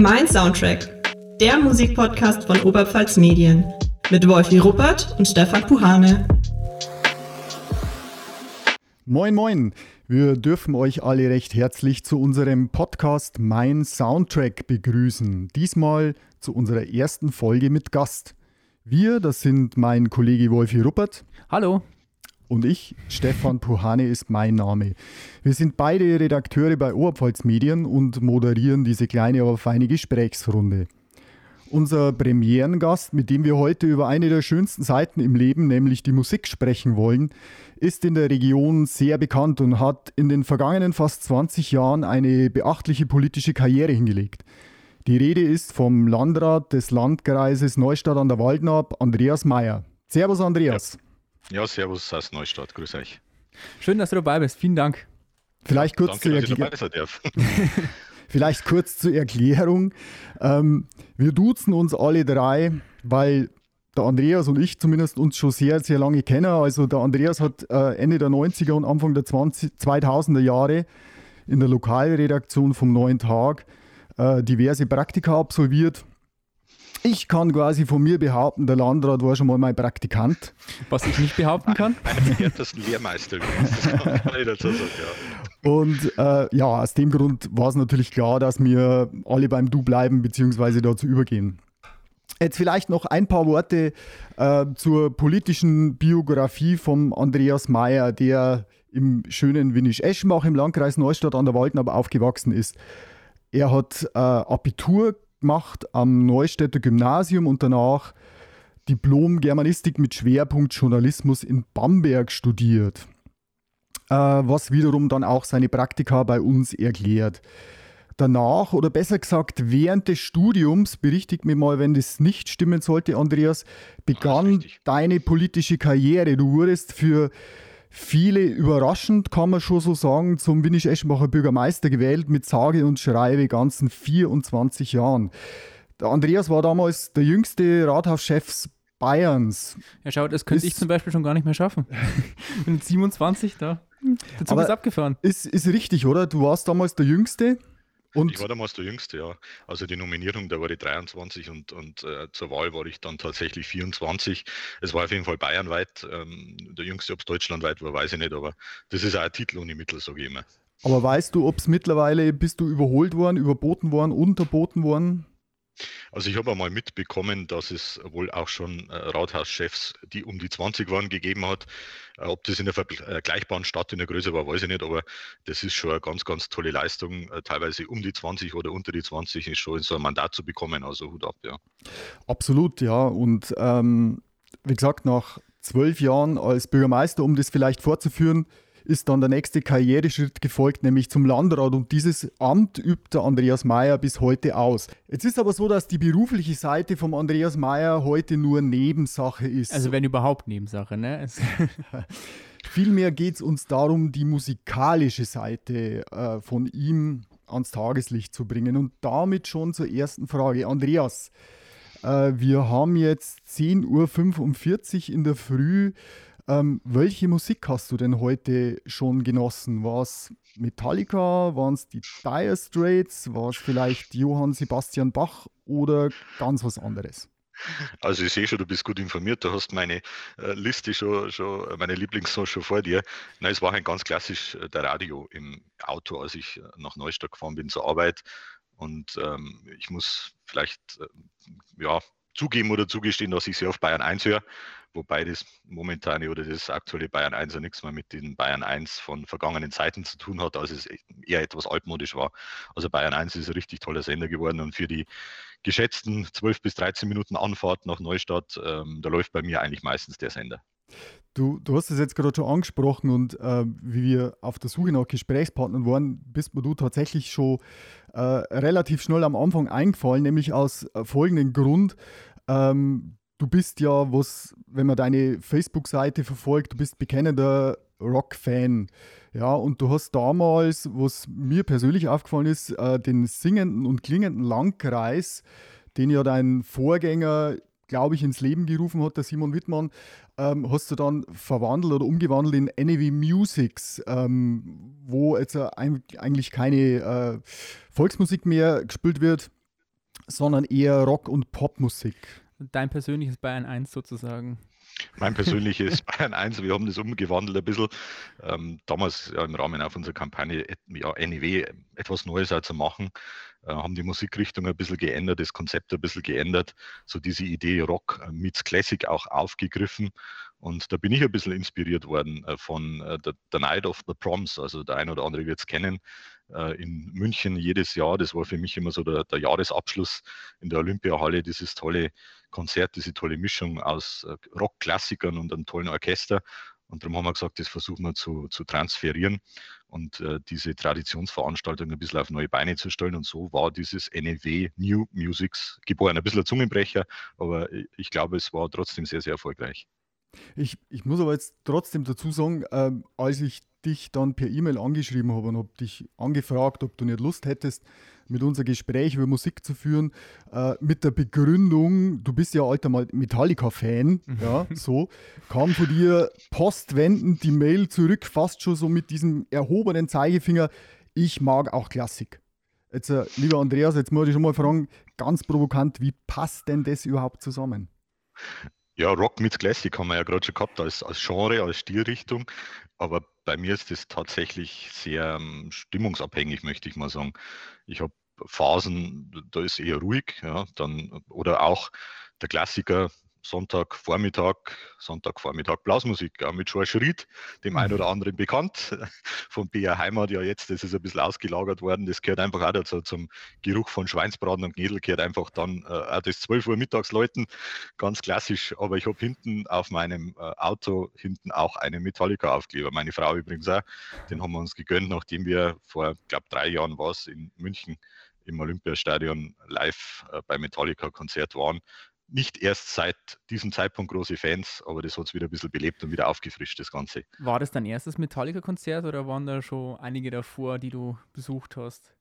Mein Soundtrack, der Musikpodcast von Oberpfalz Medien. Mit Wolfi Ruppert und Stefan Puhane. Moin, moin. Wir dürfen euch alle recht herzlich zu unserem Podcast Mein Soundtrack begrüßen. Diesmal zu unserer ersten Folge mit Gast. Wir, das sind mein Kollege Wolfi Ruppert. Hallo. Und ich, Stefan Puhane ist mein Name. Wir sind beide Redakteure bei Oberpfalz Medien und moderieren diese kleine, aber feine Gesprächsrunde. Unser Premierengast, mit dem wir heute über eine der schönsten Seiten im Leben, nämlich die Musik, sprechen wollen, ist in der Region sehr bekannt und hat in den vergangenen fast 20 Jahren eine beachtliche politische Karriere hingelegt. Die Rede ist vom Landrat des Landkreises Neustadt an der Waldnab, Andreas Mayer. Servus, Andreas. Ja. Ja, servus aus Neustadt, grüß euch. Schön, dass du dabei bist, vielen Dank. Vielleicht kurz Danke, zur Erklärung. Vielleicht kurz zur Erklärung. Ähm, wir duzen uns alle drei, weil der Andreas und ich zumindest uns schon sehr, sehr lange kennen. Also der Andreas hat äh, Ende der 90er und Anfang der 20, 2000er Jahre in der Lokalredaktion vom Neuen Tag äh, diverse Praktika absolviert ich kann quasi von mir behaupten, der Landrat war schon mal mein Praktikant. Was ich nicht behaupten kann? Einer der Lehrmeister, das kann man dazu sagen, ja. Und äh, ja, aus dem Grund war es natürlich klar, dass wir alle beim Du bleiben bzw. dazu übergehen. Jetzt vielleicht noch ein paar Worte äh, zur politischen Biografie von Andreas Mayer, der im schönen Winnisch-Eschenbach im Landkreis Neustadt an der Waldnab aufgewachsen ist. Er hat äh, Abitur gemacht am Neustädter Gymnasium und danach Diplom Germanistik mit Schwerpunkt Journalismus in Bamberg studiert, äh, was wiederum dann auch seine Praktika bei uns erklärt. Danach, oder besser gesagt während des Studiums, berichtigt mir mal, wenn das nicht stimmen sollte, Andreas, begann deine politische Karriere. Du wurdest für viele überraschend, kann man schon so sagen, zum Winnisch-Eschenbacher Bürgermeister gewählt mit sage und schreibe ganzen 24 Jahren. Der Andreas war damals der jüngste Rathauschef Bayerns. Ja, schau, das könnte ist, ich zum Beispiel schon gar nicht mehr schaffen. Mit 27 da. Der Zug ist abgefahren. Ist, ist richtig, oder? Du warst damals der Jüngste. Und ich war damals der Jüngste, ja. Also die Nominierung, da war ich 23 und, und äh, zur Wahl war ich dann tatsächlich 24. Es war auf jeden Fall bayernweit. Ähm, der Jüngste, ob es deutschlandweit war, weiß ich nicht, aber das ist auch ein Titel ohne Mittel, sage ich immer. Aber weißt du, ob es mittlerweile, bist du überholt worden, überboten worden, unterboten worden? Also ich habe einmal mitbekommen, dass es wohl auch schon äh, Rathauschefs, die um die 20 waren, gegeben hat. Äh, ob das in einer vergleichbaren Stadt in der Größe war, weiß ich nicht, aber das ist schon eine ganz, ganz tolle Leistung. Äh, teilweise um die 20 oder unter die 20 ist schon so ein Mandat zu bekommen, also Hut ab, ja. Absolut, ja. Und ähm, wie gesagt, nach zwölf Jahren als Bürgermeister, um das vielleicht fortzuführen, ist dann der nächste Karriereschritt gefolgt, nämlich zum Landrat. Und dieses Amt übt der Andreas Mayer bis heute aus. Jetzt ist aber so, dass die berufliche Seite vom Andreas Mayer heute nur Nebensache ist. Also wenn überhaupt Nebensache, ne? Vielmehr geht es uns darum, die musikalische Seite äh, von ihm ans Tageslicht zu bringen. Und damit schon zur ersten Frage. Andreas, äh, wir haben jetzt 10.45 Uhr in der Früh. Ähm, welche Musik hast du denn heute schon genossen? War es Metallica? Waren es die Dire Straits? War es vielleicht Johann Sebastian Bach oder ganz was anderes? Also ich sehe schon, du bist gut informiert, du hast meine äh, Liste schon, schon, meine Lieblingssong schon vor dir. Nein, es war ein ganz klassisch äh, der Radio im Auto, als ich äh, nach Neustadt gefahren bin zur Arbeit. Und ähm, ich muss vielleicht äh, ja, zugeben oder zugestehen, dass ich sehr auf Bayern 1 höre wobei das momentane oder das aktuelle Bayern 1 ja nichts mehr mit den Bayern 1 von vergangenen Zeiten zu tun hat, als es eher etwas altmodisch war. Also Bayern 1 ist ein richtig toller Sender geworden und für die geschätzten 12 bis 13 Minuten Anfahrt nach Neustadt, ähm, da läuft bei mir eigentlich meistens der Sender. Du, du hast es jetzt gerade schon angesprochen und äh, wie wir auf der Suche nach Gesprächspartnern waren, bist mir du tatsächlich schon äh, relativ schnell am Anfang eingefallen, nämlich aus äh, folgendem Grund. Ähm, du bist ja, was, wenn man deine Facebook-Seite verfolgt, du bist bekennender Rock-Fan. Ja, und du hast damals, was mir persönlich aufgefallen ist, äh, den singenden und klingenden Langkreis, den ja dein Vorgänger, glaube ich, ins Leben gerufen hat, der Simon Wittmann, ähm, hast du dann verwandelt oder umgewandelt in NAV Musics, ähm, wo jetzt äh, eigentlich keine äh, Volksmusik mehr gespielt wird, sondern eher Rock- und Popmusik. Dein persönliches Bayern 1 sozusagen. Mein persönliches Bayern 1, wir haben das umgewandelt ein bisschen. Ähm, damals ja, im Rahmen auf unserer Kampagne ja, NEW etwas Neues auch zu machen, äh, haben die Musikrichtung ein bisschen geändert, das Konzept ein bisschen geändert, so diese Idee Rock äh, meets Classic auch aufgegriffen. Und da bin ich ein bisschen inspiriert worden äh, von äh, the, the Night of the Proms, also der ein oder andere wird es kennen, äh, in München jedes Jahr. Das war für mich immer so der, der Jahresabschluss in der Olympiahalle, dieses tolle Konzert, diese tolle Mischung aus äh, Rockklassikern und einem tollen Orchester. Und darum haben wir gesagt, das versuchen wir zu, zu transferieren und äh, diese Traditionsveranstaltung ein bisschen auf neue Beine zu stellen. Und so war dieses NEW New Musics geboren. Ein bisschen ein Zungenbrecher, aber ich glaube, es war trotzdem sehr, sehr erfolgreich. Ich, ich muss aber jetzt trotzdem dazu sagen, ähm, als ich dich dann per E-Mail angeschrieben habe und habe dich angefragt, ob du nicht Lust hättest, mit unser Gespräch über Musik zu führen, äh, mit der Begründung, du bist ja alter Metallica-Fan, mhm. ja, so, kam von dir postwendend die Mail zurück, fast schon so mit diesem erhobenen Zeigefinger, ich mag auch Klassik. Jetzt, äh, lieber Andreas, jetzt muss ich schon mal fragen, ganz provokant, wie passt denn das überhaupt zusammen? Ja, Rock mit Classic haben wir ja gerade schon gehabt als, als Genre, als Stilrichtung. Aber bei mir ist das tatsächlich sehr um, stimmungsabhängig, möchte ich mal sagen. Ich habe Phasen, da ist eher ruhig, ja, dann, oder auch der Klassiker, Sonntagvormittag, Sonntagvormittag Blasmusik, auch mit George Ried, dem einen oder anderen bekannt, von BR Heimat. Ja jetzt, das ist ein bisschen ausgelagert worden, das gehört einfach auch dazu, zum Geruch von Schweinsbraten und Knädel gehört einfach dann äh, auch das 12 Uhr mittags läuten, ganz klassisch, aber ich habe hinten auf meinem äh, Auto hinten auch einen Metallica-Aufkleber, meine Frau übrigens auch, den haben wir uns gegönnt, nachdem wir vor, glaube drei Jahren war es in München im Olympiastadion live äh, bei Metallica-Konzert waren nicht erst seit diesem Zeitpunkt große Fans, aber das hat es wieder ein bisschen belebt und wieder aufgefrischt, das Ganze. War das dein erstes Metallica-Konzert oder waren da schon einige davor, die du besucht hast?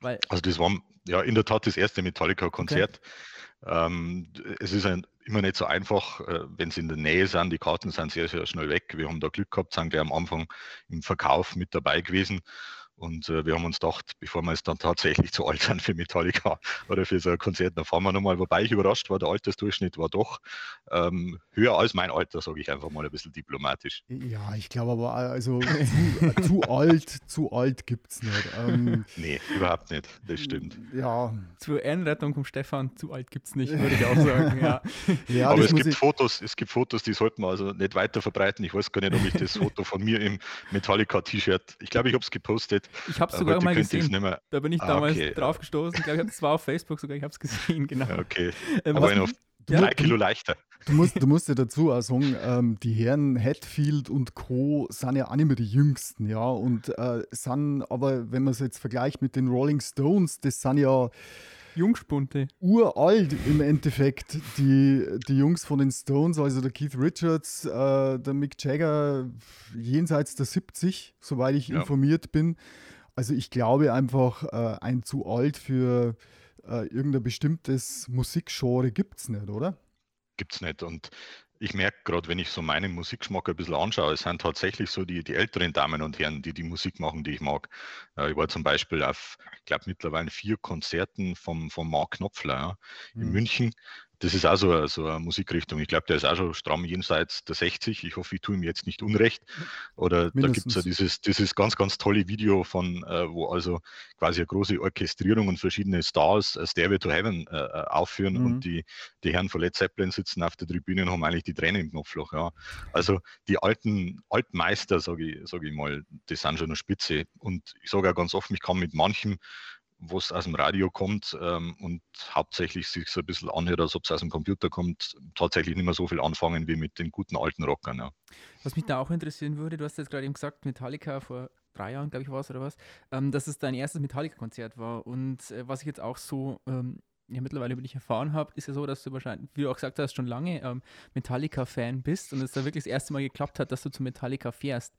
Weil also das war ja in der Tat das erste Metallica-Konzert. Okay. Ähm, es ist ein, immer nicht so einfach, äh, wenn sie in der Nähe sind. Die Karten sind sehr, sehr schnell weg. Wir haben da Glück gehabt, sind gleich am Anfang im Verkauf mit dabei gewesen. Und äh, wir haben uns gedacht, bevor wir es dann tatsächlich zu alt sind für Metallica oder für so ein Konzert, dann fahren wir nochmal. Wobei ich überrascht war, der Altersdurchschnitt war doch ähm, höher als mein Alter, sage ich einfach mal ein bisschen diplomatisch. Ja, ich glaube aber, also zu, zu alt, zu alt gibt es nicht. Ähm, nee, überhaupt nicht, das stimmt. Ja. Zur Ehrenrettung vom Stefan, zu alt gibt es nicht, würde ich auch sagen. Ja. ja aber es gibt Fotos, es gibt Fotos, die sollten wir also nicht weiter verbreiten. Ich weiß gar nicht, ob ich das Foto von mir im Metallica-T-Shirt, ich glaube, ich habe es gepostet, ich habe es sogar mal gesehen. Da bin ich ah, damals okay. drauf gestoßen. Ich glaube, es war auf Facebook sogar. Ich habe es gesehen, genau. Okay. Ähm, Aber auf drei ja, Kilo leichter. Du musst, du musst ja dazu auch sagen, ähm, die Herren Hatfield und Co. sind ja auch nicht mehr die Jüngsten, ja. Und äh, sind aber, wenn man es jetzt vergleicht mit den Rolling Stones, das sind ja Jungspunte. Uralt im Endeffekt, die, die Jungs von den Stones, also der Keith Richards, äh, der Mick Jagger, jenseits der 70, soweit ich ja. informiert bin. Also ich glaube einfach, äh, ein zu alt für äh, irgendein bestimmtes Musikgenre gibt es nicht, oder? Gibt es nicht. Und ich merke gerade, wenn ich so meinen Musikgeschmack ein bisschen anschaue, es sind tatsächlich so die, die älteren Damen und Herren, die die Musik machen, die ich mag. Äh, ich war zum Beispiel auf, ich glaube, mittlerweile vier Konzerten vom, vom Mark Knopfler ja, in mhm. München das ist auch so eine, Musikrichtung. Ich glaube, der ist auch schon stramm jenseits der 60. Ich hoffe, ich tue ihm jetzt nicht unrecht. Oder Mindestens. da gibt es ja dieses, dieses ganz, ganz tolle Video von, äh, wo also quasi eine große Orchestrierung und verschiedene Stars äh, Stairway to Heaven äh, äh, aufführen mhm. und die, die Herren von Led Zeppelin sitzen auf der Tribüne und haben eigentlich die Tränen im Knopfloch. Ja. Also die alten Altmeister, sage ich, sag ich mal, die sind schon eine Spitze. Und ich sage auch ganz offen, ich kann mit manchem was aus dem Radio kommt ähm, und hauptsächlich sich so ein bisschen anhört, als ob es aus dem Computer kommt, tatsächlich nicht mehr so viel anfangen wie mit den guten alten Rockern. Ja. Was mich da auch interessieren würde, du hast jetzt gerade eben gesagt, Metallica vor drei Jahren, glaube ich, war es oder was, ähm, dass es dein erstes Metallica-Konzert war. Und äh, was ich jetzt auch so ähm, ja, mittlerweile über dich erfahren habe, ist ja so, dass du wahrscheinlich, wie du auch gesagt hast, schon lange ähm, Metallica-Fan bist und es da wirklich das erste Mal geklappt hat, dass du zu Metallica fährst.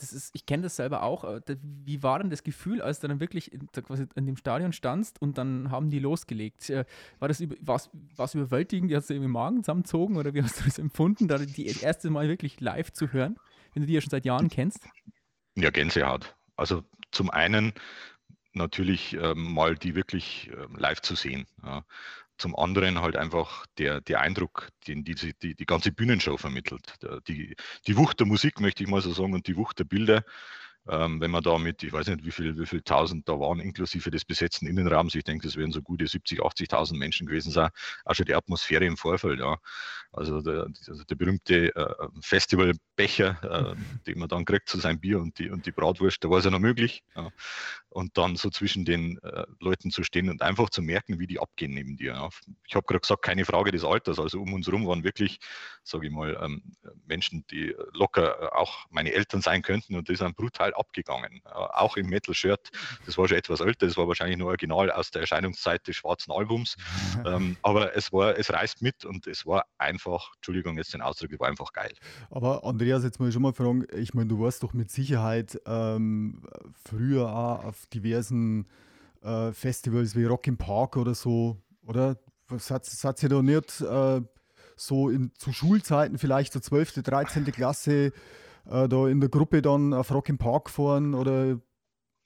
Das ist, ich kenne das selber auch. Äh, wie war denn das Gefühl, als du dann wirklich in, quasi in dem Stadion standst und dann haben die losgelegt? Äh, war das über, war's, war's überwältigend? Hast du irgendwie Magen zusammengezogen oder wie hast du das empfunden, da die erste Mal wirklich live zu hören, wenn du die ja schon seit Jahren kennst? Ja, Gänsehaut. Also zum einen natürlich ähm, mal die wirklich ähm, live zu sehen. Ja. Zum anderen halt einfach der, der Eindruck, den diese, die, die ganze Bühnenshow vermittelt. Die, die Wucht der Musik, möchte ich mal so sagen, und die Wucht der Bilder, ähm, wenn man da mit, ich weiß nicht, wie viel, wie viel tausend da waren, inklusive des besetzten Innenraums, ich denke, das werden so gute 70, 80.000 Menschen gewesen sein, auch schon die Atmosphäre im Vorfeld, ja. Also der, also der berühmte äh, Festivalbecher, äh, den man dann kriegt zu seinem Bier und die, und die Bratwurst, da war es ja noch möglich. Ja. Und dann so zwischen den äh, Leuten zu stehen und einfach zu merken, wie die abgehen neben dir. Ja. Ich habe gerade gesagt, keine Frage des Alters, also um uns herum waren wirklich, sage ich mal, ähm, Menschen, die locker äh, auch meine Eltern sein könnten und die sind brutal abgegangen. Auch im Metal-Shirt, das war schon etwas älter, das war wahrscheinlich nur original aus der Erscheinungszeit des schwarzen Albums. ähm, aber es war, es reißt mit und es war einfach, Entschuldigung, jetzt den Ausdruck, es war einfach geil. Aber Andreas, jetzt mal schon mal fragen, ich meine, du warst doch mit Sicherheit ähm, früher auch auf diversen äh, Festivals wie Rock im Park oder so, oder? Hat ihr da nicht äh, so in, zu Schulzeiten vielleicht so 12., 13. Klasse äh, da in der Gruppe dann auf Rock im Park fahren oder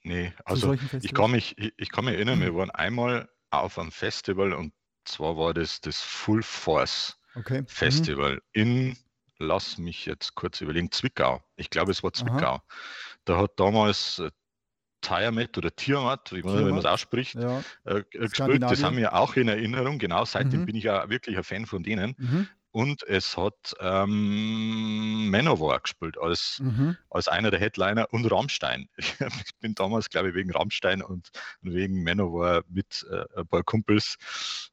Nee, also ich kann, mich, ich, ich, kann mich erinnern, wir waren einmal auf einem Festival und zwar war das das Full Force okay. Mhm. Festival mhm. in, lass mich jetzt kurz überlegen, Zwickau. Ich glaube, es war Zwickau. Aha. Da hat damals äh, Tiamat oder Tiamat, wie man, man es ausspricht, ja. äh, gespielt. Das haben wir auch in Erinnerung. Genau, seitdem mhm. bin ich ja wirklich ein Fan von denen. Mhm und es hat ähm, Manowar gespielt als, mhm. als einer der Headliner und Rammstein. Ich bin damals, glaube ich, wegen Rammstein und, wegen Manowar mit äh, ein paar Kumpels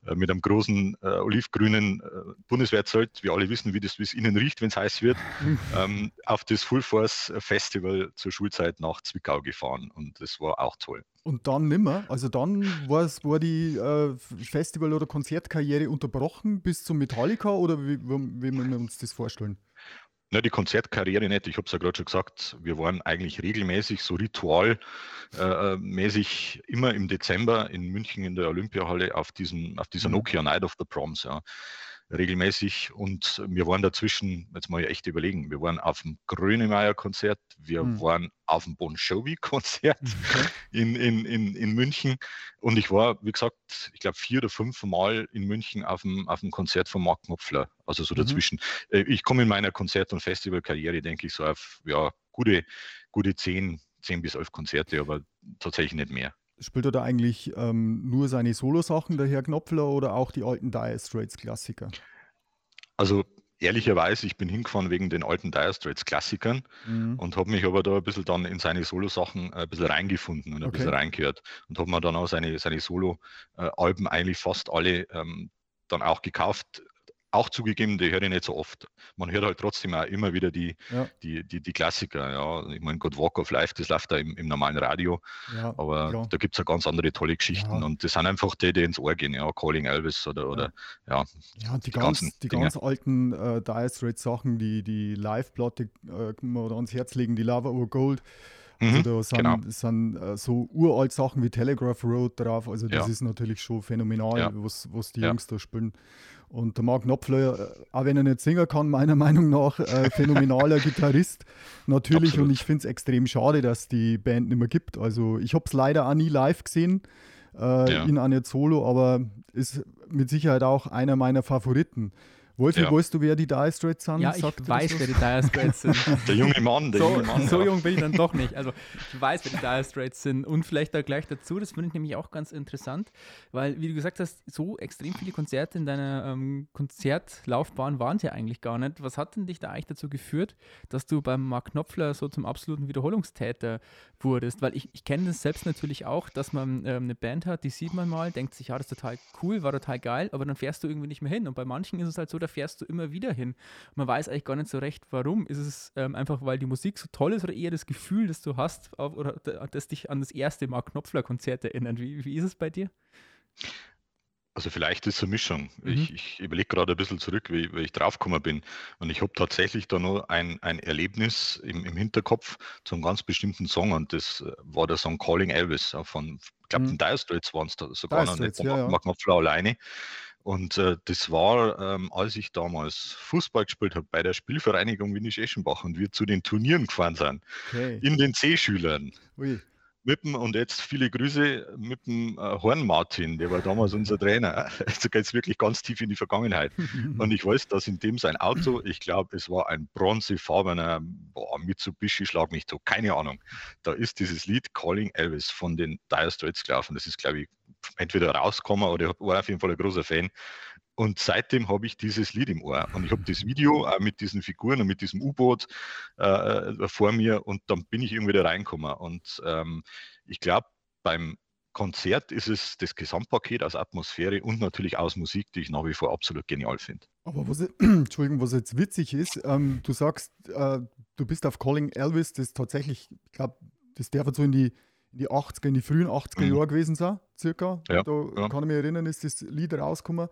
äh, mit einem großen äh, olivgrünen äh, Bundeswehrzelt, wir alle wissen, wie das wie es ihnen riecht, wenn es heiß wird, mhm. ähm, auf das Full Force Festival zur Schulzeit nach Zwickau gefahren und das war auch toll. Und dann nimmer. Also dann war die äh, Festival- oder Konzertkarriere unterbrochen bis zum Metallica oder wie, wie, wie müssen wir uns das vorstellen? Na, die Konzertkarriere nicht. Ich habe es ja gerade schon gesagt, wir waren eigentlich regelmäßig, so ritualmäßig, äh, immer im Dezember in München in der Olympiahalle auf, diesen, auf dieser mhm. Nokia Night of the Proms. Ja regelmäßig und wir waren dazwischen, jetzt mal echt überlegen, wir waren auf dem Grönemeyer-Konzert, wir mhm. waren auf dem Bon Jovi-Konzert okay. in, in, in, in München und ich war, wie gesagt, ich glaube vier oder fünf Mal in München auf dem, auf dem Konzert von Mark Knopfler, also so mhm. dazwischen. Äh, ich komme in meiner Konzert- und Festivalkarriere, denke ich, so auf ja, gute, gute zehn, zehn bis elf Konzerte, aber tatsächlich nicht mehr. Spielt er da eigentlich ähm, nur seine Solo-Sachen, der Herr Knopfler, oder auch die alten Dire Straits Klassiker? Also ehrlicherweise, ich bin hingefahren wegen den alten Dire Straits Klassikern mhm. und habe mich aber da ein bisschen dann in seine Solo-Sachen ein bisschen reingefunden und ein okay. bisschen reingehört und habe mir dann auch seine, seine Solo-Alben eigentlich fast alle ähm, dann auch gekauft auch zugegeben, die höre ich nicht so oft. Man hört halt trotzdem auch immer wieder die, ja. die, die, die Klassiker. Ja. Ich meine, God Walk of Life, das läuft da im, im normalen Radio. Ja, aber klar. da gibt es ja ganz andere tolle Geschichten. Ja. Und das sind einfach die, die ins Ohr gehen. Ja. Calling Elvis oder, oder ja. Ja, und die, die ganz, die ganz alten äh, Dire Straits Sachen, die, die Live-Platte äh, oder ans Herz legen, die Lava Over Gold. Also mhm, da sind, genau. sind äh, so uralt Sachen wie Telegraph Road drauf. Also das ist natürlich schon phänomenal, was, was die Jungs da spielen. Und der Mark Knopfler, äh, auch wenn er nicht singen kann, meiner Meinung nach, äh, phänomenaler Gitarrist. Natürlich, Absolut. und ich finde es extrem schade, dass die Band nicht mehr gibt. Also ich habe es leider auch nie live gesehen, äh, ja. ihn auch nicht solo, aber ist mit Sicherheit auch einer meiner Favoriten. Wolfi, ja. weißt du, wer die Dire Straits sind? Ja, ich Sagt weiß, wer die Dire Straits sind. Der junge Mann, der so, junge Mann. So ja. jung bin ich dann doch nicht. Also ich weiß, wer die Dire Straits sind. Und vielleicht da gleich dazu, das finde ich nämlich auch ganz interessant, weil, wie du gesagt hast, so extrem viele Konzerte in deiner ähm, Konzertlaufbahn waren es ja eigentlich gar nicht. Was hat denn dich da eigentlich dazu geführt, dass du beim Mark Knopfler so zum absoluten Wiederholungstäter wurdest? Weil ich, ich kenne das selbst natürlich auch, dass man ähm, eine Band hat, die sieht man mal, denkt sich, ja, das ist total cool, war total geil, aber dann fährst du irgendwie nicht mehr hin. Und bei manchen ist es halt so, da fährst du immer wieder hin. Man weiß eigentlich gar nicht so recht, warum. Ist es ähm, einfach, weil die Musik so toll ist oder eher das Gefühl, das du hast auf, oder das dich an das erste Mark Knopfler-Konzert erinnert? Wie, wie ist es bei dir? Also vielleicht ist es eine Mischung. Mhm. Ich, ich überlege gerade ein bisschen zurück, wie, wie ich draufgekommen bin. Und ich habe tatsächlich da nur ein, ein Erlebnis im, im Hinterkopf zu einem ganz bestimmten Song. Und das äh, war der Song Calling Elvis von, ich glaube, mhm. den Dire Straits waren es da sogar noch nicht, ja, Mark Knopfler alleine. Und äh, das war, ähm, als ich damals Fußball gespielt habe bei der Spielvereinigung Winnisch Eschenbach und wir zu den Turnieren gefahren sind, okay. in den C-Schülern. mit dem, und jetzt viele Grüße mit dem äh, Horn Martin, der war damals unser Trainer. Also geht es wirklich ganz tief in die Vergangenheit. Und ich weiß, dass in dem sein Auto, ich glaube, es war ein bronzefarbener boah, Mitsubishi, schlag mich so, keine Ahnung. Da ist dieses Lied Calling Elvis von den Dire Straits gelaufen. Das ist, glaube ich, entweder rausgekommen oder ich war auf jeden Fall ein großer Fan. Und seitdem habe ich dieses Lied im Ohr. Und ich habe das Video auch mit diesen Figuren und mit diesem U-Boot äh, vor mir und dann bin ich irgendwie da reingekommen. Und ähm, ich glaube, beim Konzert ist es das Gesamtpaket aus Atmosphäre und natürlich aus Musik, die ich nach wie vor absolut genial finde. Aber was, Entschuldigung, was jetzt witzig ist, ähm, du sagst, äh, du bist auf Calling Elvis, das tatsächlich, ich glaube, das darf so in die, in die 80er, in die frühen 80er mhm. Jahre gewesen sein, circa. Ja, da ja. kann ich mich erinnern, ist das Lied rausgekommen.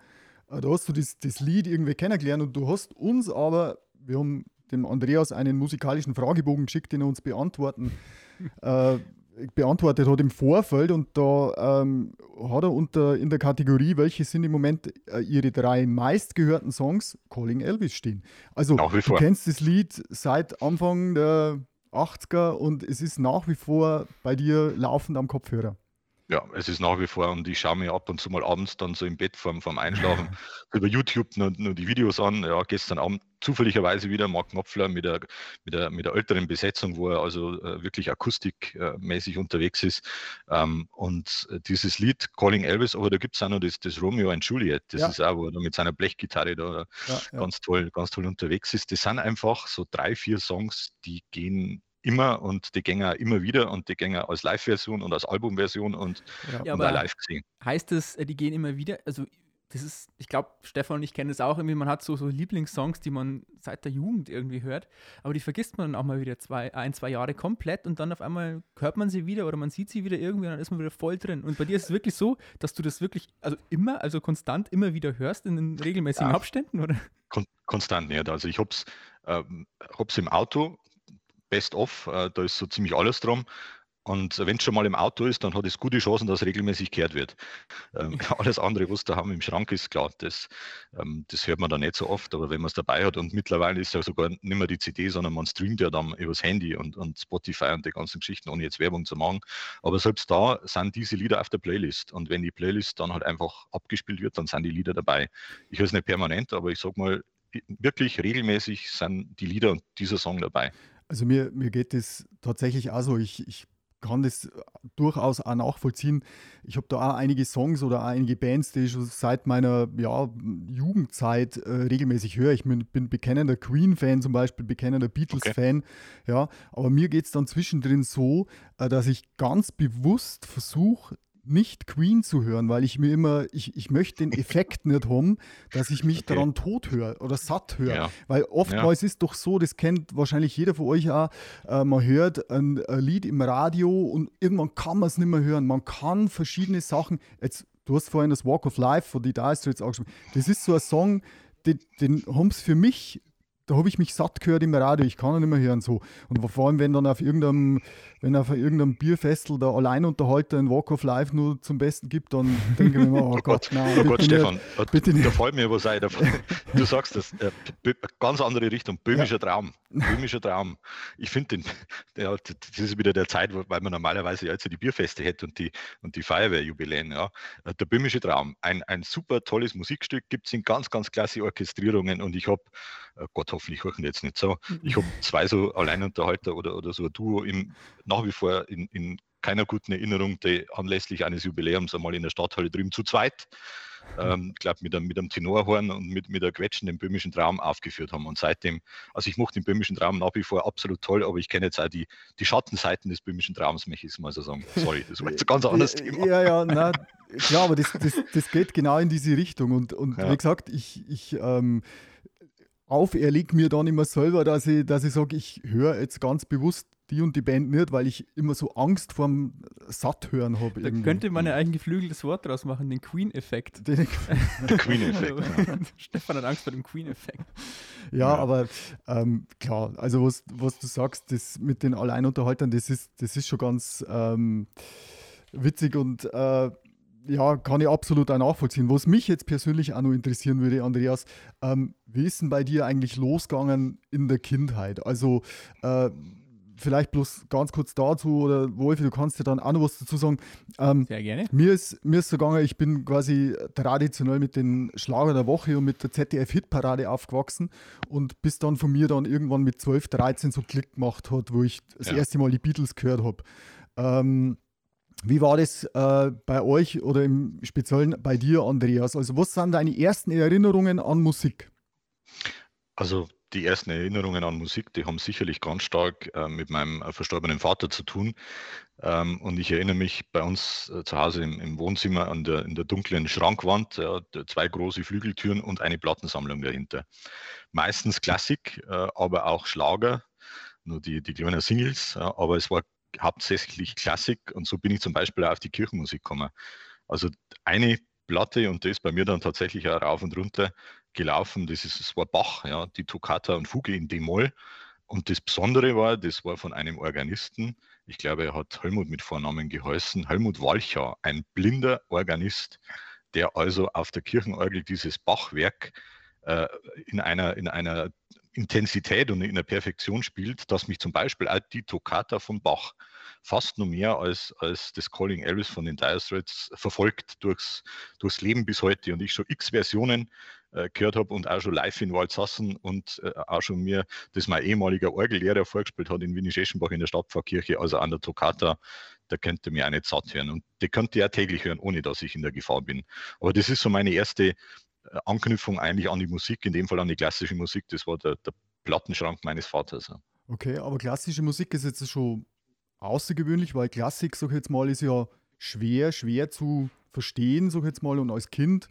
Äh, da hast du das, das Lied irgendwie kennengelernt und du hast uns aber, wir haben dem Andreas einen musikalischen Fragebogen geschickt, den er uns beantworten, äh, beantwortet hat im Vorfeld und da ähm, hat er unter in der Kategorie, welche sind im Moment äh, ihre drei meistgehörten Songs, Calling Elvis stehen. Also du kennst das Lied seit Anfang der 80er und es ist nach wie vor bei dir laufend am Kopfhörer. Ja, es ist nach wie vor und ich schaue mir ab und zu mal abends dann so im Bett vorm, vorm Einschlafen über YouTube nur, nur, die Videos an. Ja, gestern Abend zufälligerweise wieder Mark Knopfler mit der, mit der, mit der älteren Besetzung, wo er also äh, wirklich akustikmäßig unterwegs ist. Ähm, und dieses Lied Calling Elvis, aber da gibt es auch noch das, das Romeo und Juliet. Das ja. ist auch, wo er mit seiner Blechgitarre da ja, ganz ja. toll, ganz toll unterwegs ist. Das sind einfach so drei, vier Songs, die gehen immer und die Gänger immer wieder und die Gänger als Live-Version und als Albumversion und, ja, und live gesehen. Heißt das, äh, die gehen immer wieder? Also das ist, ich glaube, Stefan und ich kennen das auch irgendwie, man hat so, so Lieblingssongs, die man seit der Jugend irgendwie hört, aber die vergisst man dann auch mal wieder zwei, ein, zwei Jahre komplett und dann auf einmal hört man sie wieder oder man sieht sie wieder irgendwie und dann ist man wieder voll drin. Und bei dir ist es wirklich so, dass du das wirklich, also immer, also konstant immer wieder hörst in den regelmäßigen ja. Abständen, oder? Kon konstant nicht. Also ich hab's, ähm, hab's im Auto Best-of, äh, da ist so ziemlich alles drum. Und wenn es schon mal im Auto ist, dann hat es gute Chancen, dass regelmäßig gehört wird. Ähm, alles andere, was da haben im Schrank ist, klar, das, ähm, das hört man da nicht so oft, aber wenn man es dabei hat und mittlerweile ist ja sogar nicht mehr die CD, sondern man streamt ja dann übers Handy und, und Spotify und die ganzen Geschichten, ohne jetzt Werbung zu machen. Aber selbst da sind diese Lieder auf der Playlist und wenn die Playlist dann halt einfach abgespielt wird, dann sind die Lieder dabei. Ich höre es nicht permanent, aber ich sage mal, wirklich regelmäßig sind die Lieder und dieser Song dabei. Also mir, mir geht es tatsächlich auch so. Ich, ich kann das durchaus auch nachvollziehen. Ich habe da auch einige Songs oder einige Bands, die ich schon seit meiner ja, Jugendzeit äh, regelmäßig höre. Ich bin, bin bekennender Queen-Fan zum Beispiel, bekennender Beatles-Fan. Okay. Ja, aber mir geht es dann zwischendrin so, äh, dass ich ganz bewusst versuche, nicht Queen zu hören, weil ich mir immer, ich, ich möchte den Effekt nicht haben, dass ich mich okay. daran tot höre oder satt höre. Ja. Weil oftmals ja. ist doch so, das kennt wahrscheinlich jeder von euch auch, äh, man hört ein, ein, Lied im Radio und irgendwann kann man es nicht mehr hören. Man kann verschiedene Sachen, jetzt, du hast vorhin das Walk of Life von die Dire Straits angesprochen, das ist so ein Song, den, den haben es für mich da habe ich mich satt gehört im Radio, ich kann ihn nicht mehr hören so. Und vor allem, wenn dann auf irgendeinem, wenn auf irgendeinem Bierfestel der Alleinunterhalter ein Walk of Life nur zum Besten gibt, dann denke ich mir, oh, oh Gott, nein, oh Gott, Stefan, nicht, bitte nicht. da fällt mir was ein. Du sagst das, äh, ganz andere Richtung, böhmischer ja. Traum, böhmischer Traum. Ich finde den, ja, das ist wieder der Zeit, weil man normalerweise jetzt die Bierfeste hätte und die, und die Feuerwehrjubiläen, ja. Der böhmische Traum, ein, ein super tolles Musikstück, gibt es in ganz, ganz klasse Orchestrierungen und ich habe, äh, Gott hoffentlich hören jetzt nicht so. Ich habe zwei so Alleinunterhalter oder, oder so ein Duo im, nach wie vor in, in keiner guten Erinnerung, die anlässlich eines Jubiläums einmal in der Stadthalle drüben zu zweit, ähm, ich glaube mit einem, mit einem Tenorhorn und mit, mit der Quetschen den böhmischen Traum aufgeführt haben. Und seitdem, also ich mochte den böhmischen Traum nach wie vor absolut toll, aber ich kenne jetzt auch die, die Schattenseiten des böhmischen Traums, möchte ich mal so sagen. Sorry, das war jetzt ein ganz anderes Thema. Ja, ja, na, klar, aber das, das, das geht genau in diese Richtung. Und, und ja. wie gesagt, ich, ich ähm, auferlege mir dann immer selber, dass ich, dass ich sage, ich höre jetzt ganz bewusst die und die Band nicht, weil ich immer so Angst vorm Satthören habe. Da irgendwie. könnte man ja ein geflügeltes Wort draus machen, den Queen-Effekt. Den Queen-Effekt. ja. Stefan hat Angst vor dem Queen-Effekt. Ja, ja, aber ähm, klar, also was, was du sagst, das mit den Alleinunterhaltern, das ist, das ist schon ganz ähm, witzig und äh, ja, kann ich absolut auch nachvollziehen. Was mich jetzt persönlich auch noch interessieren würde, Andreas, ähm, wie ist denn bei dir eigentlich losgegangen in der Kindheit? Also, äh, vielleicht bloß ganz kurz dazu oder Wolfi, du kannst ja dann auch noch was dazu sagen. Ähm, Sehr gerne. Mir ist, mir ist so gegangen, ich bin quasi traditionell mit den Schlager der Woche und mit der ZDF-Hitparade aufgewachsen und bis dann von mir dann irgendwann mit 12, 13 so Klick gemacht hat, wo ich das ja. erste Mal die Beatles gehört habe. Ähm, wie war das äh, bei euch oder im Speziellen bei dir, Andreas? Also, was sind deine ersten Erinnerungen an Musik? Also, die ersten Erinnerungen an Musik, die haben sicherlich ganz stark äh, mit meinem äh, verstorbenen Vater zu tun. Ähm, und ich erinnere mich bei uns äh, zu Hause im, im, Wohnzimmer an der, in der dunklen Schrankwand, ja, zwei große Flügeltüren und eine Plattensammlung dahinter. Meistens Klassik, äh, aber auch Schlager, nur die, die kleinen Singles, aber es war hauptsächlich Klassik und so bin ich zum Beispiel auf die Kirchenmusik gekommen. Also eine Platte und das ist bei mir dann tatsächlich auch rauf und runter gelaufen. Das, ist, das war Bach, ja, die Toccata und Fuge in D-Moll. Und das Besondere war, das war von einem Organisten, ich glaube, er hat Helmut mit Vornamen geheißen, Helmut Walcher, ein blinder Organist, der also auf der Kirchenorgel dieses Bachwerk äh, in, einer, in einer Intensität und in der Perfektion spielt, dass mich zum Beispiel auch die Toccata von Bach fast noch mehr als, als das Calling Elvis von den Dire Straits verfolgt durchs, durchs Leben bis heute und ich schon x Versionen äh, gehört habe und auch schon live in Waldsassen und äh, auch schon mir das mein ehemaliger Orgellehrer vorgespielt hat in Wiener-Scheschenbach in der Stadtpfarrkirche, also an der Toccata, da könnte mir auch nicht satt hören und die könnte ich auch täglich hören, ohne dass ich in der Gefahr bin. Aber das ist so meine erste äh, Anknüpfung eigentlich an die Musik, in dem Fall an die klassische Musik. Das war der, der Plattenschrank meines Vaters. Okay, aber klassische Musik ist jetzt schon außergewöhnlich, weil Klassik, sag ich jetzt mal, ist ja schwer, schwer zu verstehen, sag ich jetzt mal, und als Kind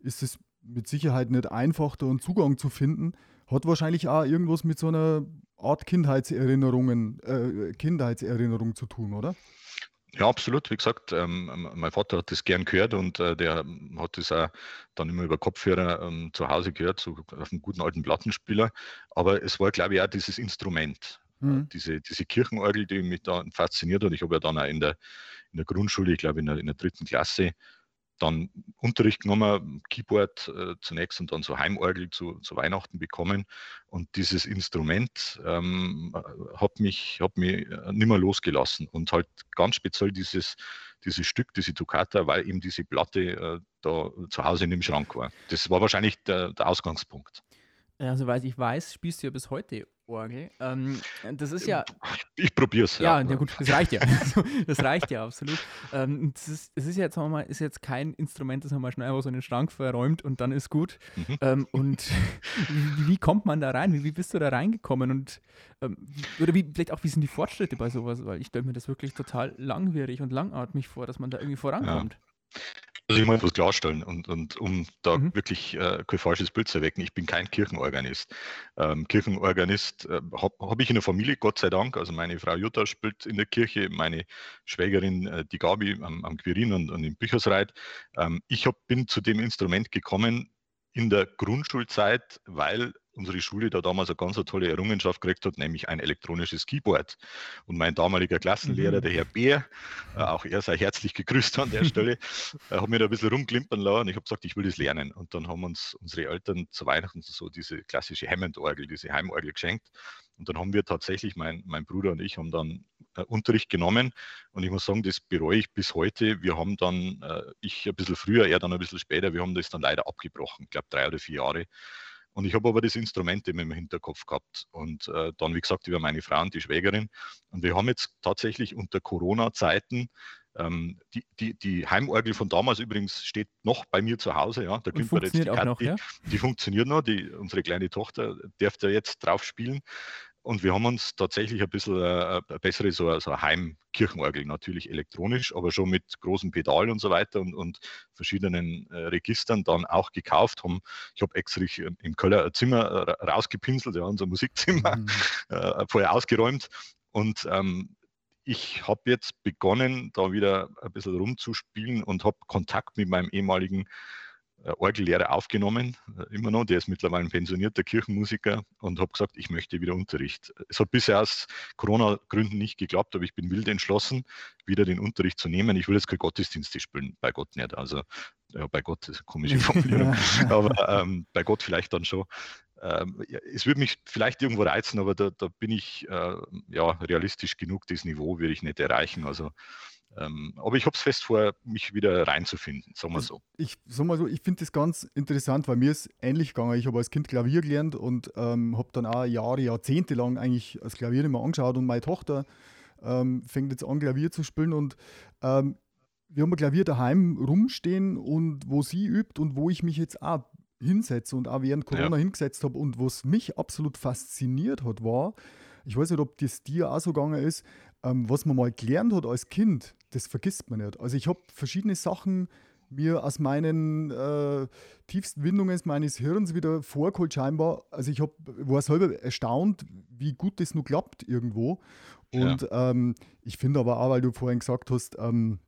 ist es mit Sicherheit nicht einfach, da einen Zugang zu finden. Hat wahrscheinlich auch irgendwas mit so einer Art Kindheitserinnerungen, äh, Kindheitserinnerung zu tun, oder? Ja, absolut. Wie gesagt, ähm, mein Vater hat das gern gehört und äh, der hat das auch dann immer über Kopfhörer ähm, zu Hause gehört, so auf einem guten alten Plattenspieler. Aber es war, glaube ich, auch dieses Instrument. Äh, mhm. Diese, diese Kirchenorgel, die mich da fasziniert hat. Ich habe ja dann auch in der, in der Grundschule, ich glaube in der, in der dritten Klasse, dann Unterricht genommen, Keyboard äh, zunächst und dann so Heimorgel zu, zu Weihnachten bekommen. Und dieses Instrument ähm, hat mich, hat mich äh, nicht mehr losgelassen. Und halt ganz speziell dieses, dieses Stück, diese Toccata, weil eben diese Platte äh, da zu Hause in dem Schrank war. Das war wahrscheinlich der, der Ausgangspunkt. Ja, soweit ich weiß, spielst du ja bis heute Orgel. Ähm, das ist ja. Ich probiere es. Ja, ja, ja, gut, das reicht ja. das reicht ja absolut. Ähm, das, ist, das ist jetzt, mal, ist jetzt kein Instrument, das man mal schnell so in den Schrank verräumt und dann ist gut. Mhm. Ähm, und wie, wie, kommt man da rein? Wie, wie bist du da reingekommen? Und ähm, oder wie, vielleicht auch, wie sind die Fortschritte bei sowas? Weil ich stelle mir das wirklich total langwierig und langatmig vor, dass man da irgendwie vorankommt. Ja. Also ich muss etwas klarstellen und, und um da mhm. wirklich äh, kein falsches Bild zu erwecken, ich bin kein Kirchenorganist. Ähm, Kirchenorganist äh, habe hab ich in der Familie, Gott sei Dank. Also meine Frau Jutta spielt in der Kirche, meine Schwägerin, äh, die Gabi am, am Quirin und, und im Büchersreit. Ähm, ich hab, bin zu dem Instrument gekommen in der Grundschulzeit, weil unsere Schule da damals eine ganz tolle Errungenschaft gekriegt hat, nämlich ein elektronisches Keyboard. Und mein damaliger Klassenlehrer, mhm. der Herr Bär, äh, auch er sei herzlich gegrüßt an der Stelle, äh, hat mir da ein bisschen rumklimpern lassen. Ich habe gesagt, ich will das lernen. Und dann haben uns unsere Eltern zu Weihnachten so diese klassische Hammond-Orgel, diese Heimorgel geschenkt. Und dann haben wir tatsächlich, mein, mein Bruder und ich haben dann äh, Unterricht genommen. Und ich muss sagen, das bereue ich bis heute. Wir haben dann, äh, ich ein bisschen früher, er dann ein bisschen später, wir haben das dann leider abgebrochen. Ich glaube, drei oder vier Jahre. Und ich habe aber das Instrument immer im Hinterkopf gehabt. Und äh, dann, wie gesagt, über meine Frau und die Schwägerin. Und wir haben jetzt tatsächlich unter Corona-Zeiten ähm, die, die, die Heimorgel von damals übrigens steht noch bei mir zu Hause. Ja, da funktioniert jetzt die, auch noch, ja? die funktioniert noch. Die, unsere kleine Tochter dürfte jetzt drauf spielen. Und wir haben uns tatsächlich ein bisschen äh, eine bessere so, so Heimkirchenorgel, natürlich elektronisch, aber schon mit großen Pedal und so weiter und, und verschiedenen äh, Registern dann auch gekauft. Haben, ich habe extra im Keller ein Zimmer rausgepinselt, ja, unser Musikzimmer, mhm. äh, vorher ausgeräumt. Und ähm, ich habe jetzt begonnen, da wieder ein bisschen rumzuspielen und habe Kontakt mit meinem ehemaligen äh, Orgellehrer aufgenommen, äh, immer noch, der ist mittlerweile ein pensionierter Kirchenmusiker und habe gesagt, ich möchte wieder Unterricht. Es hat bisher aus Corona-Gründen nicht geklappt, aber ich bin wild entschlossen, wieder den Unterricht zu nehmen. Ich will jetzt keine Gottesdienste spielen, bei Gott nicht. Also ja, bei Gott ist eine komische Formulierung, aber ähm, bei Gott vielleicht dann schon. ähm, es würde mich vielleicht irgendwo reizen, aber da, da bin ich äh, ja, realistisch genug, das Niveau würde ich nicht erreichen. Also ähm, aber ich habe es fest vor, mich wieder reinzufinden, sagen wir so. Ich sag mal so, ich finde das ganz interessant, weil mir ist ähnlich gegangen. Ich habe als Kind Klavier gelernt und ähm, habe dann auch Jahre, Jahrzehnte lang eigentlich das Klavier immer angeschaut und meine Tochter ähm, fängt jetzt an, Klavier zu spielen und ähm, wir haben ein Klavier daheim rumstehen und wo sie übt und wo ich mich jetzt auch hinsetze und auch während Corona ja. hingesetzt habe und was mich absolut fasziniert hat, war, ich weiß nicht, ob das dir auch so gegangen ist, ähm, was man mal gelernt hat als Kind, das vergisst man nicht. Also ich habe verschiedene Sachen mir aus meinen äh, tiefsten Windungen meines Hirns wieder vorgeholt scheinbar. Also ich hab, war selber erstaunt, wie gut das nur klappt irgendwo. Und ja. ähm, ich finde aber auch, weil du vorhin gesagt hast, ähm,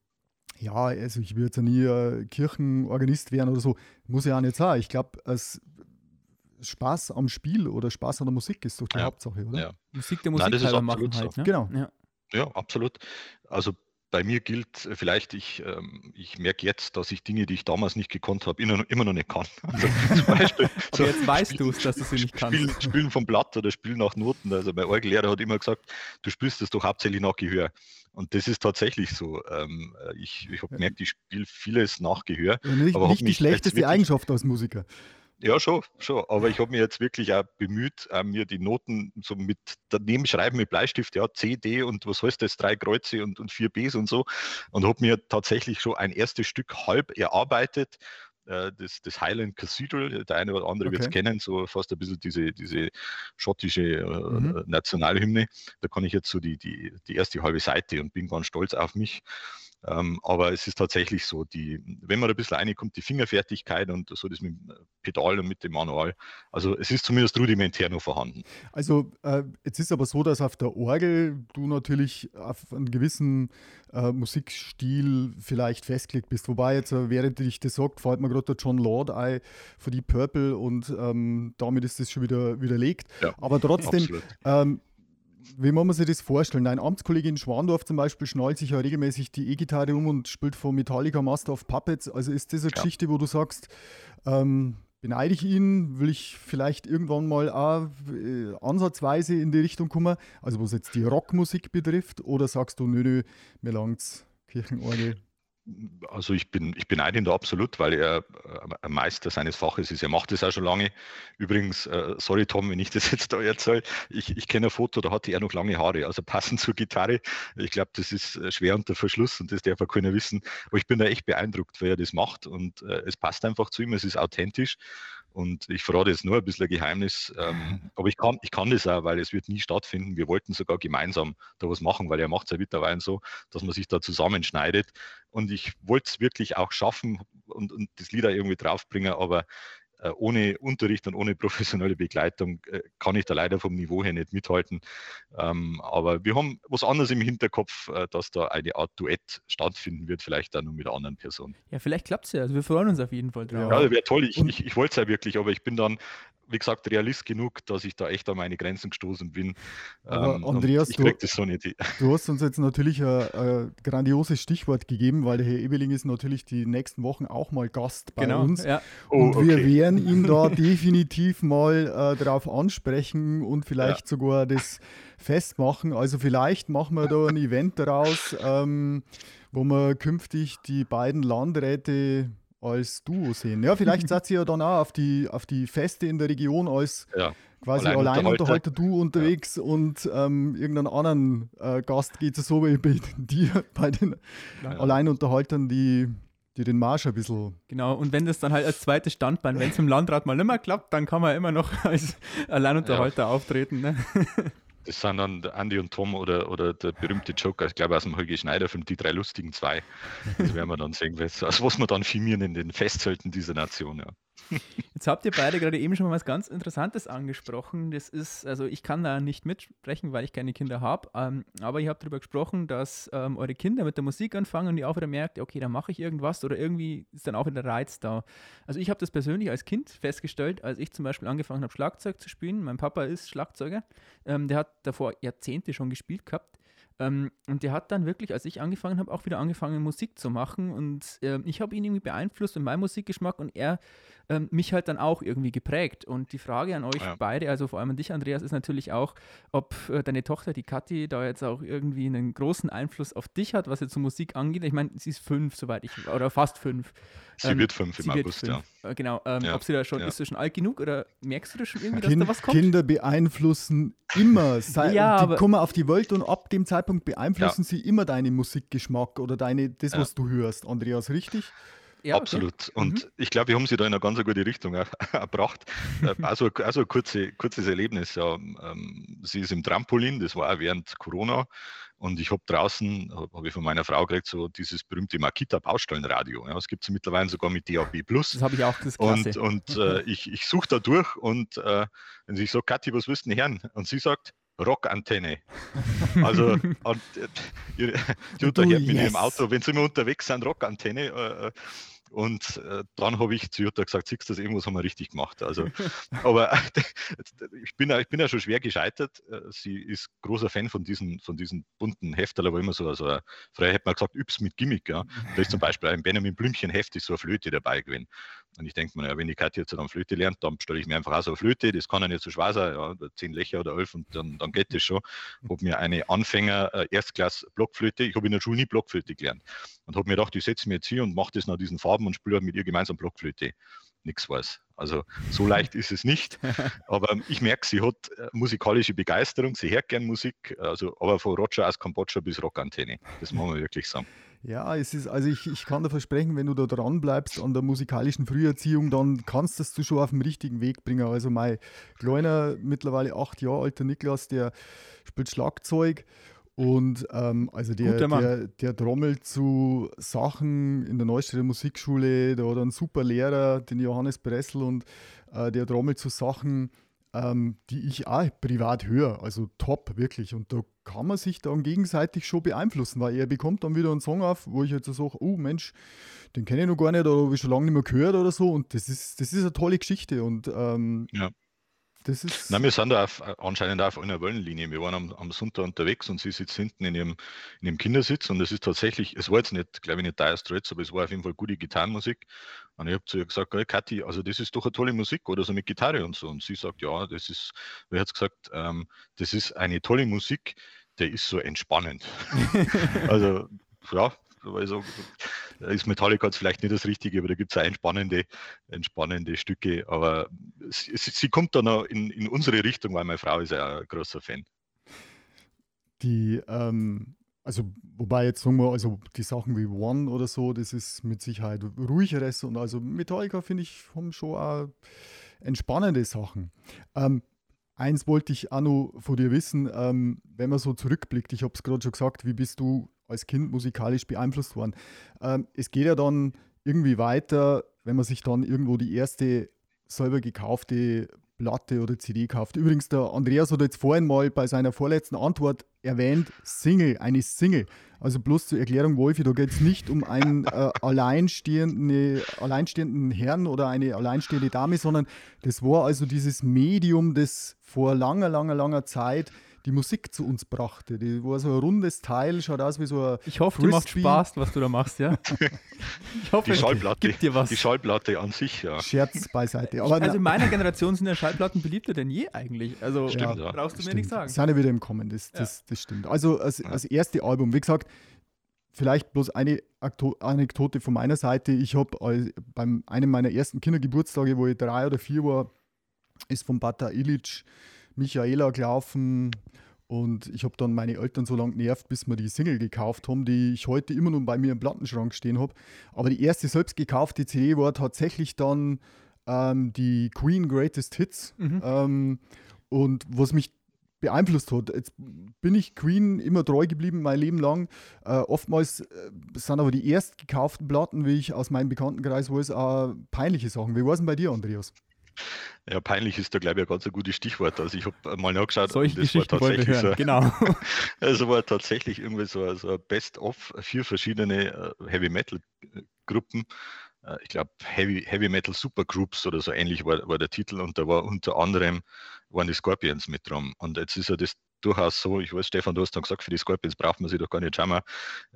ja, also ich will jetzt ja nie äh, Kirchenorganist werden oder so, muss ja auch nicht sein. Ich glaube, Spaß am Spiel oder Spaß an der Musik ist doch die ja. Hauptsache, oder? Ja. Musik der Musik Nein, machen halt, ne? Genau. Ja. Ja, absolut. Also bei mir gilt äh, vielleicht, ich, ähm, ich merke jetzt, dass ich Dinge, die ich damals nicht gekonnt habe, immer, immer noch nicht kann. Also zum Beispiel, so jetzt weißt du es, dass du sie nicht kannst. Spielen, spielen vom Blatt oder Spielen nach Noten. Also mein Orgellehrer hat immer gesagt, du spielst das doch hauptsächlich nach Gehör. Und das ist tatsächlich so. Ähm, äh, ich ich habe gemerkt, ich spiele vieles nach Gehör. Ja, nicht, aber nicht die schlechteste Eigenschaft als Musiker. Ja, schon, schon. Aber ich habe mich jetzt wirklich auch bemüht, äh, mir die Noten so mit daneben schreiben mit Bleistift, ja, C, D und was heißt das, drei Kreuze und, und vier Bs und so. Und habe mir tatsächlich schon ein erstes Stück halb erarbeitet. Äh, das, das Highland Cathedral, der eine oder andere okay. wird es kennen, so fast ein bisschen diese, diese schottische äh, mhm. Nationalhymne. Da kann ich jetzt so die, die, die erste halbe Seite und bin ganz stolz auf mich. Ähm, aber es ist tatsächlich so, die, wenn man ein bisschen reinkommt, die Fingerfertigkeit und so das mit dem Pedal und mit dem Manual, also es ist zumindest rudimentär noch vorhanden. Also äh, jetzt ist aber so, dass auf der Orgel du natürlich auf einen gewissen äh, Musikstil vielleicht festgelegt bist. Wobei jetzt, äh, während ich das sagt, fällt mir gerade der John Lord ein für die Purple und ähm, damit ist das schon wieder widerlegt. Ja, aber trotzdem, ähm, wie muss man sich das vorstellen? Ein Amtskollege in Schwandorf zum Beispiel schnallt sich ja regelmäßig die E-Gitarre um und spielt von Metallica Master of Puppets. Also ist das eine ja. Geschichte, wo du sagst, ähm, beneide ich ihn, will ich vielleicht irgendwann mal auch äh, ansatzweise in die Richtung kommen, also was jetzt die Rockmusik betrifft, oder sagst du, nö, nö, mir langt's Kirchenorgel? Also ich bin, ich beneide ihn da absolut, weil er äh, ein Meister seines Faches ist. Er macht das auch schon lange. Übrigens, äh, sorry Tom, wenn ich das jetzt da erzähle, ich, ich kenne ein Foto, da hatte er noch lange Haare, also passend zur Gitarre. Ich glaube, das ist äh, schwer unter Verschluss und das darf auch keiner wissen. Aber ich bin da echt beeindruckt, weil er das macht und äh, es passt einfach zu ihm, es ist authentisch und ich verrate jetzt nur ein bisschen ein Geheimnis, ähm, aber ich kann, ich kann das auch, weil es wird nie stattfinden. Wir wollten sogar gemeinsam da was machen, weil er macht es ja mittlerweile so, dass man sich da zusammenschneidet. Und ich wollte es wirklich auch schaffen und, und das Lied auch irgendwie draufbringen, aber ohne Unterricht und ohne professionelle Begleitung äh, kann ich da leider vom Niveau her nicht mithalten. Ähm, aber wir haben was anderes im Hinterkopf, äh, dass da eine Art Duett stattfinden wird, vielleicht dann nur mit anderen Personen. Ja, vielleicht klappt es ja. Also wir freuen uns auf jeden Fall drauf. Ja, wäre toll. Ich, ich, ich wollte es ja wirklich, aber ich bin dann wie gesagt, Realist genug, dass ich da echt an meine Grenzen gestoßen bin. Aber ähm, Andreas, du, so du, hast uns jetzt natürlich ein, ein, grandioses Stichwort gegeben, weil der Herr Ebeling ist natürlich die nächsten Wochen auch mal Gast bei genau, uns. Ja. Und oh, okay. wir werden ihn da definitiv mal äh, darauf ansprechen und vielleicht ja. sogar das festmachen. Also vielleicht machen wir da ein Event daraus, ähm, wo wir künftig die beiden Landräte als Duo sehen. Ja, vielleicht seid ihr ja dann auch auf die, auf die Feste in der Region als ja. quasi Alleinunterhalter du unterwegs ja. und ähm, irgendeinen anderen äh, Gast geht es so wie bei dir, bei den ja. Alleinunterhaltern, die, die den Marsch ein bisschen. Genau, und wenn das dann halt als zweites Standbein, wenn es im Landrat mal nicht mehr klappt, dann kann man immer noch als Alleinunterhalter auftreten. Ne? Das sind dann Andy und Tom oder, oder der berühmte Joker, ich glaube aus dem Holger Schneider-Film, die drei lustigen zwei. Das werden wir dann sehen, also was wir dann filmieren in den Festzelten dieser Nation. Ja. Jetzt habt ihr beide gerade eben schon mal was ganz Interessantes angesprochen. Das ist, also ich kann da nicht mitsprechen, weil ich keine Kinder habe, ähm, aber ihr habt darüber gesprochen, dass ähm, eure Kinder mit der Musik anfangen und ihr auch wieder merkt, okay, da mache ich irgendwas oder irgendwie ist dann auch wieder der Reiz da. Also ich habe das persönlich als Kind festgestellt, als ich zum Beispiel angefangen habe, Schlagzeug zu spielen. Mein Papa ist Schlagzeuger, ähm, der hat davor Jahrzehnte schon gespielt gehabt Ähm, und der hat dann wirklich, als ich angefangen habe, auch wieder angefangen, Musik zu machen. Und äh, ich habe ihn irgendwie beeinflusst in meinem Musikgeschmack und er ähm, mich halt dann auch irgendwie geprägt. Und die Frage an euch ja. beide, also vor allem an dich, Andreas, ist natürlich auch, ob äh, deine Tochter, die Kathi, da jetzt auch irgendwie einen großen Einfluss auf dich hat, was jetzt so Musik angeht. Ich meine, sie ist fünf, soweit ich, oder fast fünf. Sie ähm, wird fünf im August, fünf. ja. Äh, genau. Ähm, ja. Ob sie da schon, ja. ist sie schon alt genug oder merkst du das schon irgendwie, dass kind, da was kommt? Kinder beeinflussen immer. Sei, ja, die kommen auf die Welt und ab dem Zeitpunkt beeinflussen sie immer deinen Musikgeschmack oder deine, das, was du hörst, Andreas, richtig? Ja, Absolut. Okay. Und mhm. ich glaube, wir haben sie da in eine ganz gute Richtung erbracht. Also, also ein kurze, kurzes Erlebnis. Ja. Ähm, sie ist im Trampolin, das war auch während Corona. Und ich habe draußen, habe ich von meiner Frau gekriegt, so dieses berühmte Makita-Baustellenradio. Ja, das gibt es mittlerweile sogar mit DAB+. Das habe ich auch, das. Und, und äh, ich, ich suche da durch und äh, wenn ich sage, Kathi, was willst du denn hören? Und sie sagt, Rockantenne. Also, und, äh, Jutta hört mich yes. im Auto, wenn sie immer unterwegs sind, Rockantenne. Äh, äh und äh, dann habe ich zu Jutta gesagt, siehst du, das irgendwas haben wir richtig gemacht. Also, aber ich, bin, ich bin ja schon schwer gescheitert. Äh, sie ist großer Fan von diesen, von diesen bunten Hefterl, aber immer so, also früher hätte man gesagt, Yps mit Gimmick. Ja. Da ist zum Beispiel ein Benjamin Blümchen Heft, ist so eine Flöte dabei gewesen. Und ich denke mir, ja, wenn die Katja jetzt dann Flöte lernt, dann stelle ich mir einfach auch so eine Flöte, das kann ja nicht so schwer sein, ja, zehn Löcher oder elf und dann, dann geht das schon. Ich habe mir eine Anfänger äh, Erstklass Blockflöte, ich habe in der Schule nie Blockflöte gelernt und habe mir gedacht, ich setze mir jetzt hier und mache das nach diesen Farben und spiele mit ihr gemeinsam Blockflöte. Nichts weiß. Also so leicht ist es nicht. Aber ich merke, sie hat äh, musikalische Begeisterung, sie hört gern Musik, also aber von Roger aus Kambodscha bis Rockantenne. Das muss man wirklich sagen. Ja, es ist, also ich, ich kann dir versprechen, wenn du da dran bleibst an der musikalischen Früherziehung, dann kannst das du schon auf den richtigen Weg bringen. Also mein kleiner, mittlerweile acht Jahre alter Niklas, der spielt Schlagzeug und ähm, also der, der, der, trommelt zu Sachen in der Neustädter Musikschule, da hat er einen super Lehrer, den Johannes Bressel, und äh, der trommelt zu Sachen, ähm, die ich auch privat höre. Also top, wirklich. Und da kann man sich dann gegenseitig schon beeinflussen, weil er bekommt dann wieder einen Song auf, wo ich jetzt so sage, oh Mensch, den kenne ich noch gar nicht oder habe ich schon lange nicht mehr gehört oder so. Und das ist, das ist eine tolle Geschichte. Und ähm, ja. Das ist Nein, wir sind da auf, anscheinend auf einer Wellenlinie. Wir waren am, am, Sonntag unterwegs und sie sitzt hinten in ihrem, in ihrem Kindersitz und es ist tatsächlich, es war jetzt nicht, glaube ich, nicht Dire Straits, aber es war auf jeden Fall gute Gitarrenmusik. Und ich habe zu ihr gesagt, hey, Kathi, also das ist doch eine tolle Musik oder so mit Gitarre und so. Und sie sagt, ja, das ist, wie hat gesagt, ähm, das ist eine tolle Musik, der ist so entspannend. also ja, also ist Metallica jetzt vielleicht nicht das Richtige, aber da gibt es entspannende, entspannende Stücke. Aber sie, sie kommt dann auch in, in unsere Richtung, weil meine Frau ist ja ein großer Fan. Die, ähm, also wobei jetzt sagen wir, also die Sachen wie One oder so, das ist mit Sicherheit ruhigeres und also Metallica finde ich haben schon auch entspannende Sachen. Ähm, eins wollte ich auch noch von dir wissen, ähm, wenn man so zurückblickt, ich habe es gerade schon gesagt, wie bist du als Kind musikalisch beeinflusst worden. Ähm, es geht ja dann irgendwie weiter, wenn man sich dann irgendwo die erste selber gekaufte Platte oder CD kauft. Übrigens, der Andreas hat jetzt vorhin mal bei seiner vorletzten Antwort erwähnt, Single, eine Single. Also bloß zur Erklärung, Wolfi, da geht es nicht um einen äh, alleinstehenden, alleinstehenden Herrn oder eine alleinstehende Dame, sondern das war also dieses Medium, das vor langer, langer, langer Zeit die Musik zu uns brachte. Die war so ein rundes Teil, schaut aus wie so ein. Ich hoffe, Frisbee. dir macht Spaß, was du da machst, ja. ich hoffe, die Schallplatte, gibt dir was. Die Schallplatte an sich, ja. Scherz beiseite. Aber also in meiner Generation sind ja Schallplatten beliebter denn je eigentlich. Also stimmt, ja, brauchst du mir nichts sagen. Sind ja wieder im Kommen, das, das, das stimmt. Also als, als erste Album, wie gesagt, vielleicht bloß eine Anekdote von meiner Seite. Ich habe beim einem meiner ersten Kindergeburtstage, wo ich drei oder vier war, ist von Bata Ilic Michaela gelaufen und ich habe dann meine Eltern so lange genervt, bis wir die Single gekauft haben, die ich heute immer noch bei mir im Plattenschrank stehen habe. Aber die erste selbst gekaufte CD war tatsächlich dann ähm, die Queen Greatest Hits. Mhm. Ähm, und was mich beeinflusst hat. Jetzt bin ich Queen immer treu geblieben, mein Leben lang. Äh, oftmals äh, sind aber die erst gekauften Platten, wie ich aus meinem Bekanntenkreis weiß, auch peinliche Sachen. Wie war es denn bei dir, Andreas? Ja, peinlich ist da, glaube ich, ein ganz ein gutes Stichwort. Also ich habe mal nachgeschaut, Solche das war tatsächlich so, genau. also war tatsächlich irgendwie so, so ein Best-of vier verschiedene äh, Heavy Metal Gruppen. Äh, ich glaube Heavy, Heavy Metal Supergroups oder so ähnlich war, war der Titel und da war unter anderem waren die Scorpions mit drum. Und jetzt ist ja das durchaus so. Ich weiß, Stefan, du hast dann gesagt, für die Scorpions braucht man sich doch gar nicht schauen.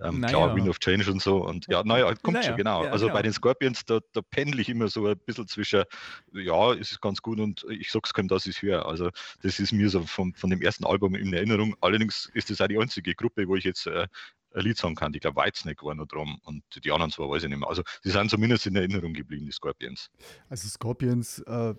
Ähm, naja. Klar, Wind of Change und so. Und ja, naja, kommt naja, schon, genau. Ja, also genau. bei den Scorpions, da, da pendle ich immer so ein bisschen zwischen, ja, ist es ganz gut und ich sag's keinem, dass ich es höre. Also das ist mir so vom, von dem ersten Album in Erinnerung. Allerdings ist das auch die einzige Gruppe, wo ich jetzt äh, ein Lied sagen kann. Ich glaube, Whitesnake war noch drum und die anderen zwei weiß ich nicht mehr. Also die sind zumindest in Erinnerung geblieben, die Scorpions. Also Scorpions äh,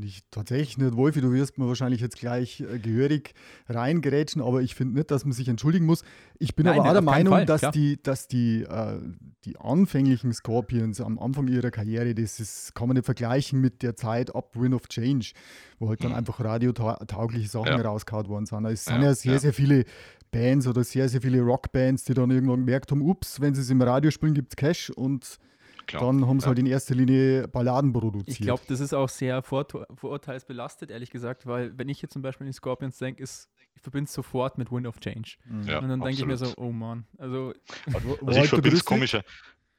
finde ich tatsächlich nicht, Wolfi, du wirst mir wahrscheinlich jetzt gleich äh, gehörig reingerätschen, aber ich finde nicht, dass man sich entschuldigen muss. Ich bin Nein, aber auch der Meinung, Fall, dass, die, dass die, äh, die anfänglichen Scorpions am Anfang ihrer Karriere, das ist, kann man nicht vergleichen mit der Zeit ab Win of Change, wo halt dann mhm. einfach radiotaugliche Sachen ja. rausgehauen worden sind. Es sind ja, ja sehr, ja. sehr viele Bands oder sehr, sehr viele Rockbands, die dann irgendwann gemerkt haben, ups, wenn sie es im Radio spielen, gibt es Cash und Klar. dann haben sie ja. halt in erster Linie Balladen produziert. Ich glaube, das ist auch sehr vorurteilsbelastet, ehrlich gesagt, weil wenn ich jetzt zum Beispiel an die Scorpions denke, ist ich verbinde es sofort mit Wind of Change. Mhm. Ja, und dann denke ich mir so, oh Mann. Also, also ich verbinde es komischer.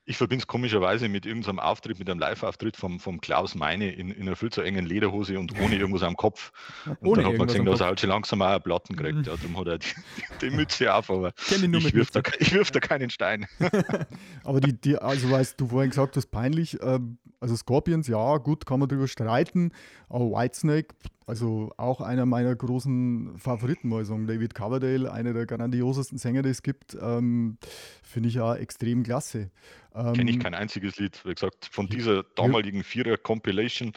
Ich verbinde es komischerweise mit irgendeinem Auftritt, mit einem Live-Auftritt vom, vom Klaus Meine in, in einer viel zu engen Lederhose und ohne irgendwas am Kopf. Und ohne dann hat man gesehen, dass er halt schon langsam auch Platten kriegt. Ja, darum hat er die, die, die Mütze auf, aber ich, ich wirf da, wirf da keinen Stein. aber die, die, also weißt du vorhin gesagt hast, peinlich. Ähm, also Scorpions, ja, gut, kann man darüber streiten. Aber Whitesnake, also auch einer meiner großen Favoriten, muss ich sagen. David Coverdale, einer der grandiosesten Sänger, die es gibt, ähm, finde ich ja extrem klasse. Ähm, Kenne ich kein einziges Lied. Wie gesagt, von dieser damaligen Vierer-Compilation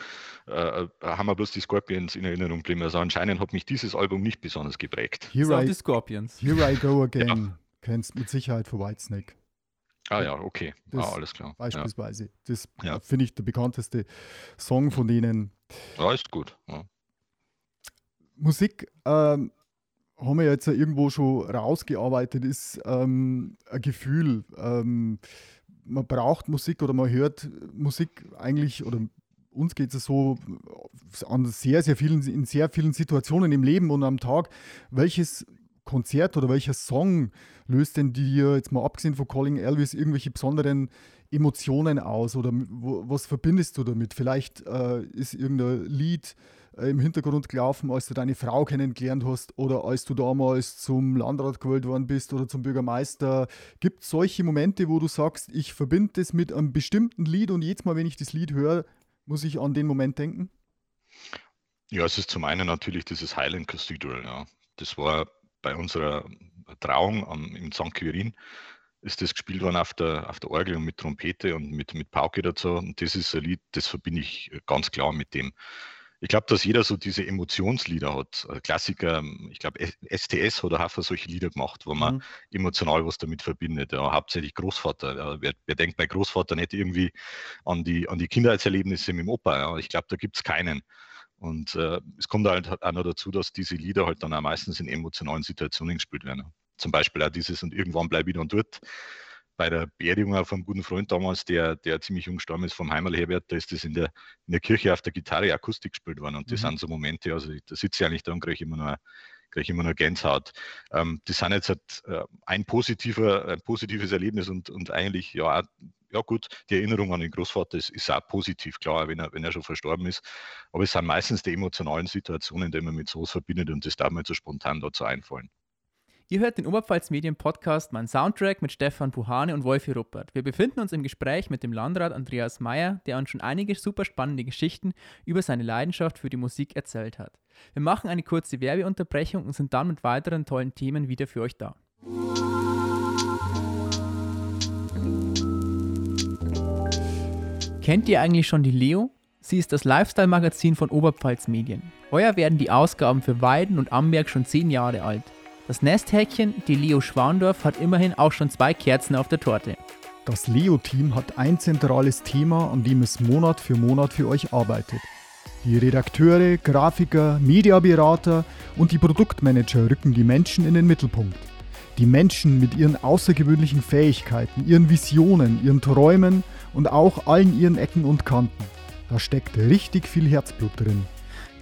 äh, äh, haben wir bloß die Scorpions in Erinnerung geblieben. Also anscheinend hat mich dieses Album nicht besonders geprägt. Here, I, die Scorpions. Here I Go Again. Ja. Kennst mit Sicherheit für Whitesnake. Ah ja, okay. Das ah, alles klar. Beispielsweise. Ja. Das ja. finde ich der bekannteste Song von denen. Ja, ist gut. Ja. Musik ähm, haben wir jetzt irgendwo schon rausgearbeitet, ist ähm, ein Gefühl. Ähm, man braucht Musik oder man hört Musik eigentlich oder uns geht es so an sehr, sehr vielen, in sehr vielen Situationen im Leben und am Tag. Welches Konzert oder welcher Song löst denn dir, jetzt mal abgesehen von Calling Elvis, irgendwelche besonderen Emotionen aus oder wo, was verbindest du damit? Vielleicht äh, ist irgendein Lied äh, im Hintergrund gelaufen, als du deine Frau kennengelernt hast oder als du damals zum Landrat gewählt worden bist oder zum Bürgermeister. Gibt es solche Momente, wo du sagst, ich verbinde das mit einem bestimmten Lied und jedes Mal, wenn ich das Lied höre, muss ich an den Moment denken? Ja, es ist zum einen natürlich dieses Highland Cathedral. Ja. Das war bei unserer Trauung am, im St. Quirin ist das gespielt worden auf der, auf der Orgel und mit Trompete und mit, mit Pauke dazu. Und das ist ein Lied, das verbinde ich ganz klar mit dem. Ich glaube, dass jeder so diese Emotionslieder hat. Klassiker, ich glaube, STS hat auch solche Lieder gemacht, wo man mhm. emotional was damit verbindet. Ja, hauptsächlich Großvater. Ja, wer, wer, denkt bei Großvater nicht irgendwie an die, an die Kindheitserlebnisse mit dem Opa? Ja? Ich glaube, da gibt es keinen. Und äh, es kommt halt auch noch dazu, dass diese Lieder halt dann auch meistens in emotionalen Situationen gespielt werden. Zum Beispiel auch dieses und irgendwann bleibe ich dann dort. Bei der Beerdigung von einem guten Freund damals, der, der ziemlich jung gestorben ist, vom Heimal Herbert, da ist das in der, in der Kirche auf der Gitarre akustik gespielt worden. Und das mhm. sind so Momente, also da sitze ich eigentlich da und kriege immer noch kriege immer nur Gänsehaut. Ähm, das sind jetzt halt, äh, ein, positiver, ein positives Erlebnis und, und eigentlich ja ja gut, die Erinnerung an den Großvater ist, ist auch positiv, klar, wenn er, wenn er schon verstorben ist. Aber es sind meistens die emotionalen Situationen, die man mit sowas verbindet und das darf mir so spontan dazu einfallen. Ihr hört den Oberpfalz Medien Podcast, mein Soundtrack mit Stefan Puhane und Wolfi Ruppert. Wir befinden uns im Gespräch mit dem Landrat Andreas Meyer, der uns schon einige super spannende Geschichten über seine Leidenschaft für die Musik erzählt hat. Wir machen eine kurze Werbeunterbrechung und sind dann mit weiteren tollen Themen wieder für euch da. Kennt ihr eigentlich schon die Leo? Sie ist das Lifestyle-Magazin von Oberpfalz Medien. Heuer werden die Ausgaben für Weiden und Amberg schon 10 Jahre alt. Das Nesthäkchen, die Leo Schwandorf, hat immerhin auch schon zwei Kerzen auf der Torte. Das Leo-Team hat ein zentrales Thema, an dem es Monat für Monat für euch arbeitet. Die Redakteure, Grafiker, Mediaberater und die Produktmanager rücken die Menschen in den Mittelpunkt. Die Menschen mit ihren außergewöhnlichen Fähigkeiten, ihren Visionen, ihren Träumen und auch allen ihren Ecken und Kanten. Da steckt richtig viel Herzblut drin.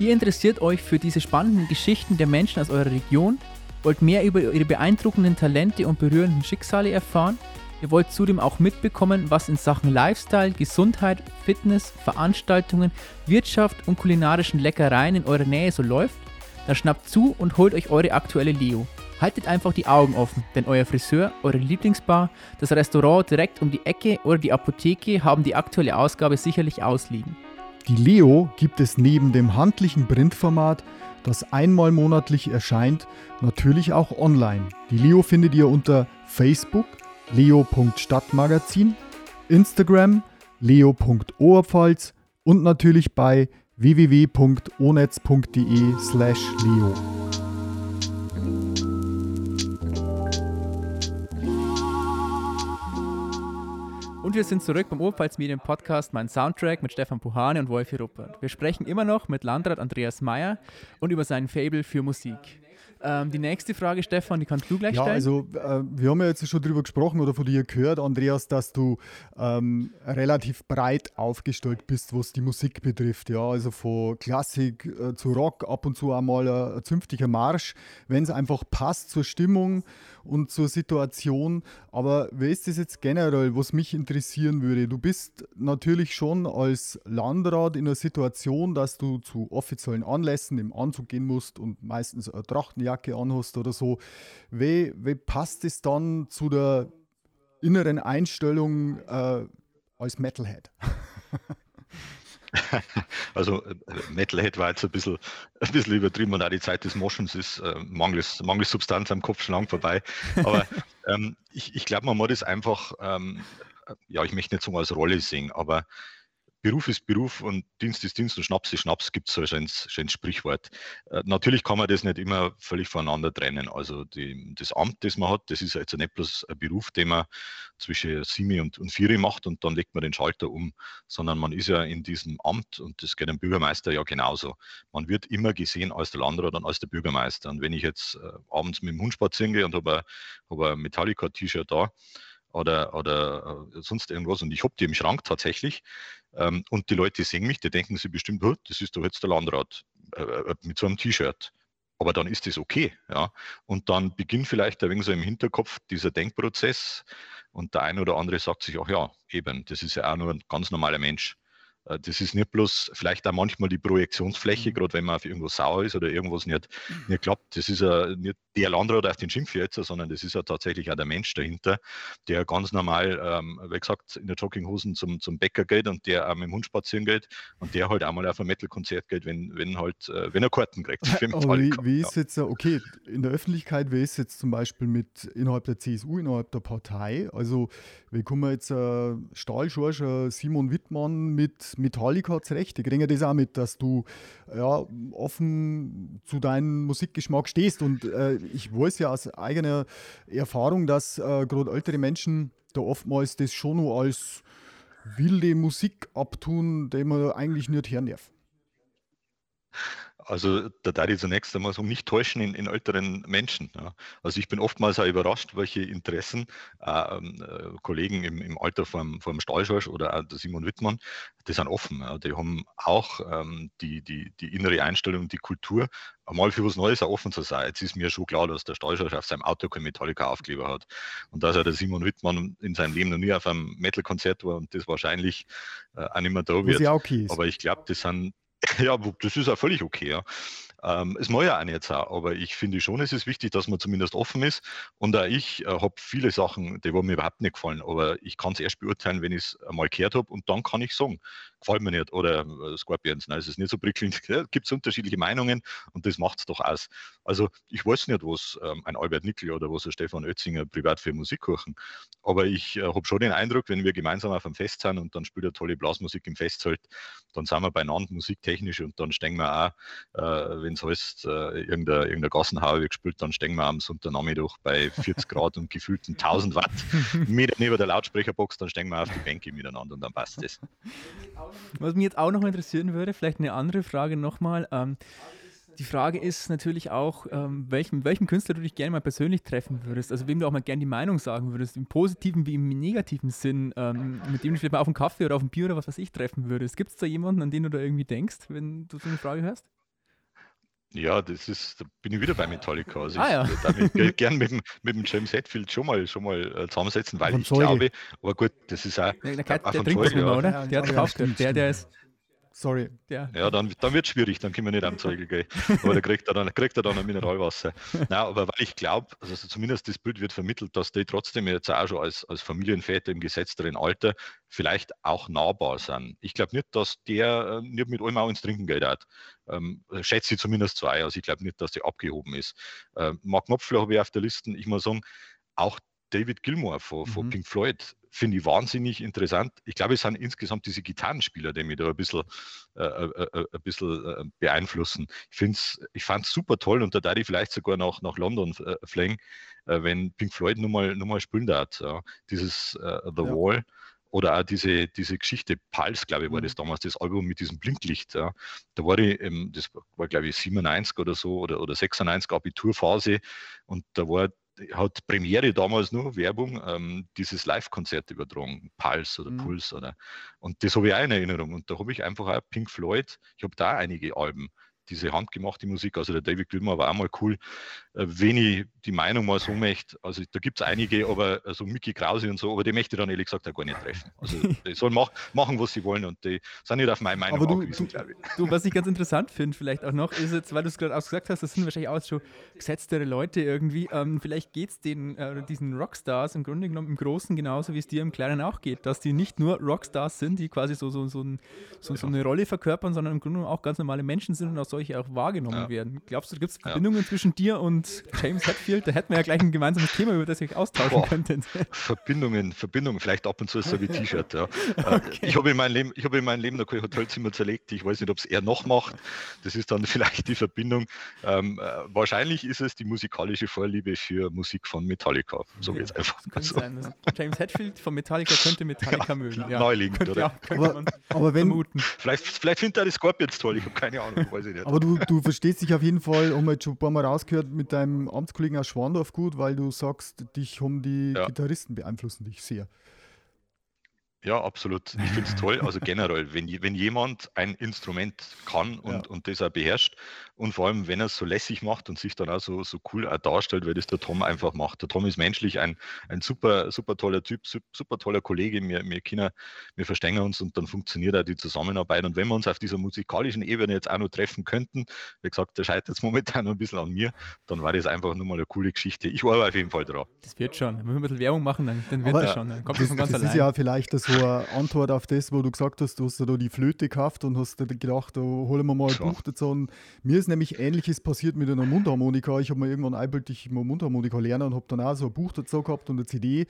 Ihr interessiert euch für diese spannenden Geschichten der Menschen aus eurer Region, wollt mehr über ihre beeindruckenden Talente und berührenden Schicksale erfahren. Ihr wollt zudem auch mitbekommen, was in Sachen Lifestyle, Gesundheit, Fitness, Veranstaltungen, Wirtschaft und kulinarischen Leckereien in eurer Nähe so läuft Dann schnappt zu und holt euch eure aktuelle Leo. Haltet einfach die Augen offen, denn euer Friseur, eure Lieblingsbar, das Restaurant direkt um die Ecke oder die Apotheke haben die aktuelle Ausgabe sicherlich ausliegen. Die Leo gibt es neben dem handlichen Printformat, das einmal monatlich erscheint, natürlich auch online. Die Leo findet ihr unter Facebook leo.stadtmagazin, Instagram leo.oberpfalz und natürlich bei www.onetz.de Und wir sind zurück beim Oberpfalz Medien Podcast, mein Soundtrack mit Stefan Puhane und Wolfi Ruppert. Wir sprechen immer noch mit Landrat Andreas Meyer und über sein Fable für Musik. Ähm, die nächste Frage, Stefan, die kannst du gleich ja, stellen. Also, äh, wir haben ja jetzt schon darüber gesprochen oder von dir gehört, Andreas, dass du ähm, relativ breit aufgestellt bist, was die Musik betrifft. Ja, also von Klassik äh, zu Rock, ab und zu einmal ein, ein zünftiger Marsch, wenn es einfach passt zur Stimmung und zur Situation. Aber wie ist das jetzt generell, was mich interessieren würde? Du bist natürlich schon als Landrat in der Situation, dass du zu offiziellen Anlässen im Anzug gehen musst und meistens eine Trachtenjacke anhast oder so. Wie, wie passt es dann zu der inneren Einstellung äh, als Metalhead? Also äh, Metalhead war jetzt ein bisschen, ein bisschen übertrieben und auch die Zeit des Moschens ist äh, mangels, mangels Substanz am Kopf schon lang vorbei. Aber ähm, ich, ich glaube, man muss das einfach, ähm, ja, ich möchte nicht so als Rolle sehen, aber Beruf ist Beruf und Dienst ist Dienst und Schnaps ist Schnaps, gibt es so ein schönes, schönes Sprichwort. Äh, natürlich kann man das nicht immer völlig voneinander trennen. Also die, das Amt, das man hat, das ist jetzt nicht bloß ein Beruf, den man zwischen Simi und, und Vieri macht und dann legt man den Schalter um, sondern man ist ja in diesem Amt und das geht dem Bürgermeister ja genauso. Man wird immer gesehen als der Landrat und als der Bürgermeister. Und wenn ich jetzt äh, abends mit dem Hund spazieren gehe und habe ein, hab ein Metallica-T-Shirt da, oder, oder äh, sonst irgendwas. Und ich habe die im Schrank tatsächlich. Ähm, und die Leute sehen mich, die denken sich bestimmt, oh, das ist doch jetzt der Landrat äh, äh, mit so einem T-Shirt. Aber dann ist das okay. Ja? Und dann beginnt vielleicht ein wenig so im Hinterkopf dieser Denkprozess. Und der eine oder andere sagt sich, ach ja, eben, das ist ja auch nur ein ganz normaler Mensch. Äh, das ist nicht bloß vielleicht auch manchmal die Projektionsfläche, mhm. gerade wenn man auf irgendwas sauer ist oder irgendwas nicht, mhm. nicht klappt. Das ist ja nicht der Landrat auf den Schimpf jetzt, sondern das ist ja tatsächlich auch der Mensch dahinter, der ganz normal, ähm, wie gesagt, in der Jogginghosen zum, zum Bäcker geht und der auch mit dem Hund spazieren geht und der halt einmal auf ein Metal-Konzert geht, wenn, wenn halt, äh, wenn er Karten kriegt. Aber wie, wie ist ja. jetzt, okay, in der Öffentlichkeit, wie ist jetzt zum Beispiel mit innerhalb der CSU, innerhalb der Partei? Also, wie kommen wir jetzt äh, Stahlschorsch, äh, Simon Wittmann mit Metallica zurecht. Ich kriege das auch mit, dass du ja, offen zu deinem Musikgeschmack stehst. Und äh, ich weiß ja aus eigener Erfahrung, dass äh, gerade ältere Menschen da oftmals das schon nur als wilde Musik abtun, die man eigentlich nicht hören darf. Also da darf ich zunächst einmal so nicht täuschen in, in älteren Menschen. Ja. Also ich bin oftmals auch überrascht, welche Interessen äh, äh, Kollegen im, im Alter vom, vom Stahlschorsch oder auch der Simon Wittmann, die sind offen. Ja. Die haben auch ähm, die, die, die innere Einstellung, die Kultur, einmal für was Neues auch offen zu sein. Jetzt ist mir schon klar, dass der Stahlschorsch auf seinem Auto kein Metallica-Aufkleber hat und dass er der Simon Wittmann in seinem Leben noch nie auf einem Metal-Konzert war und das wahrscheinlich äh, auch nicht mehr da wird. Aber ich glaube, das sind Ja, das ist ja völlig okay. Ja. Ähm, es muss ja auch nicht sein, aber ich finde schon, es ist wichtig, dass man zumindest offen ist. Und auch ich äh, habe viele Sachen, die mir überhaupt nicht gefallen, aber ich kann es erst beurteilen, wenn ich es einmal gehört habe und dann kann ich sagen, gefällt mir nicht. Oder äh, Scorpions, nein, es ist nicht so prickelnd. Gibt es unterschiedliche Meinungen und das macht es doch aus. Also ich weiß nicht, was ähm, ein Albert Nickel oder was ein Stefan Oetzinger privat für Musik kochen, aber ich äh, habe schon den Eindruck, wenn wir gemeinsam auf einem Fest sind und dann spielt er tolle Blasmusik im Festzelt, dann sind wir beieinander musiktechnisch und dann stehen wir auch, äh, wenn es heißt, äh, irgendein, irgendein Gassenhauer wird gespielt, dann stehen wir am Sonntagnachmittag bei 40 Grad und gefühlten 1000 Watt Meter neben der Lautsprecherbox, dann stehen wir auf die Bänke miteinander und dann passt das. Was mich jetzt auch noch interessieren würde, vielleicht eine andere Frage nochmal. Ähm, die Frage ist natürlich auch, ähm, welchem, welchem Künstler du dich gerne mal persönlich treffen würdest, also wem du auch mal gerne die Meinung sagen würdest, im positiven wie im negativen Sinn, ähm, mit dem du vielleicht mal auf einen Kaffee oder auf ein Bier oder was weiß ich treffen würdest. Gibt es da jemanden, an den du da irgendwie denkst, wenn du so eine Frage hörst? Ja, das ist, da bin ich wieder bei Metallica. Also ah, ich ja. würde gerne mit, mit dem James Hetfield schon mal, schon mal äh, zusammensetzen, weil ich glaube, aber gut, das ist auch. Der, der, der, der trinkt das nicht mehr, oder? Der hat drauf gehört. Der, der ist. Sorry. Ja, ja dann, dann wird es schwierig, dann können wir nicht am Zeugel gehen. Aber da kriegt er dann, kriegt er dann ein Mineralwasser. Nein, aber weil ich glaube, also zumindest das Bild wird vermittelt, dass die trotzdem jetzt auch schon als, als Familienväter im gesetzteren Alter vielleicht auch nahbar sind. Ich glaube nicht, dass der äh, nicht mit allem auch ins Trinken geht hat. Ähm, schätze ich zumindest zwei. Also ich glaube nicht, dass der abgehoben ist. Äh, Mark Knopfler habe ich auf der Liste. Ich muss sagen, auch David Gilmour von, von mhm. Pink Floyd finde ich wahnsinnig interessant. Ich glaube, es sind insgesamt diese Gitarrenspieler, die mich da ein bisschen, äh, äh, äh ein bisschen äh, beeinflussen. Ich, ich fand es super toll und da darf ich vielleicht sogar nach, nach London äh, fliegen, äh, wenn Pink Floyd nochmal noch mal spielen darf. Ja. Dieses The ja. Wall oder auch diese, diese Geschichte Pulse, glaube ich, war mhm. das damals das Album mit diesem Blinklicht. Ja. Da war ich, das war glaube ich 97 oder so oder, oder 96 Abiturphase und da war hat Premiere damals nur Werbung, ähm, dieses Live-Konzert übertragen, Pulse oder mhm. Puls oder und das habe ich auch in Erinnerung. Und da habe ich einfach auch Pink Floyd, ich habe da einige Alben diese handgemachte Musik, also der David Gilmour war auch mal cool. Äh, wenn ich die Meinung mal so möchte, also da gibt es einige, aber so also Mickey Krause und so, aber die möchte ich dann ehrlich gesagt auch gar nicht treffen. Also die sollen mach, machen, was sie wollen und die sind nicht auf meine Meinung aber du, ich. Du, was ich ganz interessant finde, vielleicht auch noch, ist jetzt, weil du es gerade auch gesagt hast, das sind wahrscheinlich auch schon gesetztere Leute irgendwie. Ähm, vielleicht geht es den äh, diesen Rockstars im Grunde genommen im Großen genauso, wie es dir im Kleinen auch geht, dass die nicht nur Rockstars sind, die quasi so, so, so, ein, so, so eine Rolle verkörpern, sondern im Grunde genommen auch ganz normale Menschen sind und auch solche auch wahrgenommen ja. werden. Glaubst du, gibt es Verbindungen ja. zwischen dir und James Hetfield? Da hätten wir ja gleich ein gemeinsames Thema, über das ihr euch austauschen Boah. könntet. Verbindungen, Verbindungen, vielleicht ab und zu so wie T-Shirt. Ja. Äh, okay. Ich habe in meinem Leben, ich habe in meinem Leben noch kein Hotelzimmer zerlegt. Ich weiß nicht, ob es er noch macht. Das ist dann vielleicht die Verbindung. Ähm, äh, wahrscheinlich ist es die musikalische Vorliebe für Musik von Metallica. So geht es einfach. Kann so. sein. James Hetfield von Metallica könnte Metallica ja, mögen. Ja. Neuliegend, oder? aber, aber wenn, vermuten. Vielleicht, vielleicht findet er die Scorpions toll. Ich habe keine Ahnung, weiß ich nicht. Aber du, du verstehst dich auf jeden Fall, haben wir jetzt schon ein paar Mal rausgehört, mit deinem Amtskollegen aus Schwandorf gut, weil du sagst, dich haben die ja. Gitarristen beeinflussen dich sehr. Ja, absolut. Ich finde es toll. Also generell, wenn, wenn jemand ein Instrument kann und, ja. und das auch beherrscht und vor allem, wenn er es so lässig macht und sich dann auch so, so cool auch darstellt, weil das der Tom einfach macht. Der Tom ist menschlich ein, ein super, super toller Typ, super toller Kollege. Wir, wir, Kinder, wir verstehen uns und dann funktioniert auch die Zusammenarbeit. Und wenn wir uns auf dieser musikalischen Ebene jetzt auch noch treffen könnten, wie gesagt, der scheitert jetzt momentan noch ein bisschen an mir, dann war das einfach nur mal eine coole Geschichte. Ich war auf jeden Fall dran. Das wird schon. Wenn wir ein bisschen Werbung machen, dann, dann wird Aber das schon. Dann kommt das, das von ganz das allein. ist ja vielleicht das eine Antwort auf das, wo du gesagt hast, du hast da die Flöte gekauft und hast dir gedacht, da holen wir mal ein Buch dazu. Und mir ist nämlich Ähnliches passiert mit einer Mundharmonika. Ich habe mir irgendwann einbildig mal Mundharmonika lernen und habe dann auch so ein Buch dazu gehabt und eine CD.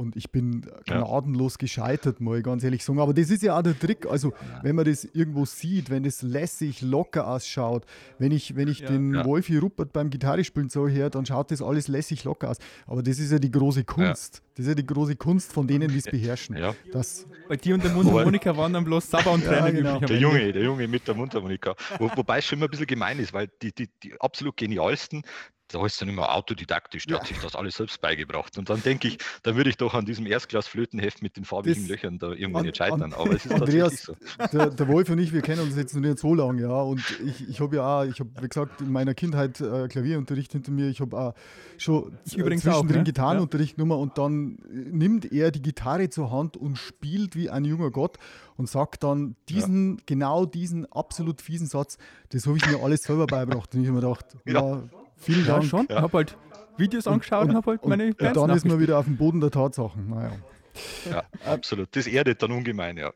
Und ich bin gnadenlos gescheitert, mal ganz ehrlich sagen. Aber das ist ja auch der Trick. Also, ja. wenn man das irgendwo sieht, wenn es lässig, locker ausschaut, wenn ich, wenn ich ja. den ja. Wolfi Ruppert beim Gitarrespielen so höre, dann schaut das alles lässig, locker aus. Aber das ist ja die große Kunst. Das ist ja die große Kunst von denen, die es beherrschen. Ja. Das Bei dir und der Mundharmonika waren dann bloß Sabber und Tränen genau. Der Junge, der Junge mit der Mundharmonika. Wo, wobei es schon immer ein bisschen gemein ist, weil die, die, die absolut genialsten, da ist dann immer autodidaktisch, der ja. hat sich das alles selbst beigebracht. Und dann denke ich, da würde ich doch an diesem Erstglas-Flötenheft mit den farbigen das Löchern da irgendwann nicht scheitern. Aber es ist Andreas, so. Der, der, Wolf und ich, wir kennen uns jetzt noch nicht so lange, ja. Und ich, ich habe ja auch, ich habe, wie gesagt, in meiner Kindheit äh, Klavierunterricht hinter mir. Ich habe auch schon ich übrigens zwischendrin auch, ne? Gitarrenunterricht ja. genommen und dann nimmt er die Gitarre zur Hand und spielt wie ein junger Gott und sagt dann diesen, ja. genau diesen absolut fiesen Satz, das habe ich mir alles selber beigebracht. Und ich habe mir gedacht, ja Vielen Dank. Ja, schon. Ja. Ich habe halt Videos angeschaut und, und habe halt meine Bands Und dann ist man wieder auf dem Boden der Tatsachen. Naja. Ja, absolut. Das erdet dann ungemein, ja.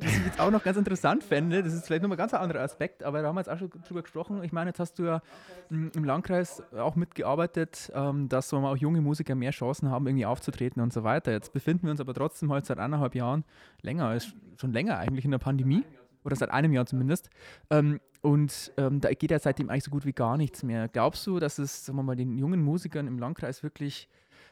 Was ich jetzt auch noch ganz interessant fände, das ist vielleicht nochmal ein ganz anderer Aspekt, aber da haben wir jetzt auch schon drüber gesprochen. Ich meine, jetzt hast du ja hm, im Landkreis auch mitgearbeitet, ähm, dass so auch junge Musiker mehr Chancen haben, irgendwie aufzutreten und so weiter. Jetzt befinden wir uns aber trotzdem halt seit eineinhalb Jahren länger, ist schon länger eigentlich in der Pandemie oder seit einem Jahr zumindest. Ähm, und ähm, da geht ja seitdem eigentlich so gut wie gar nichts mehr. Glaubst du, dass es sagen wir mal, den jungen Musikern im Landkreis wirklich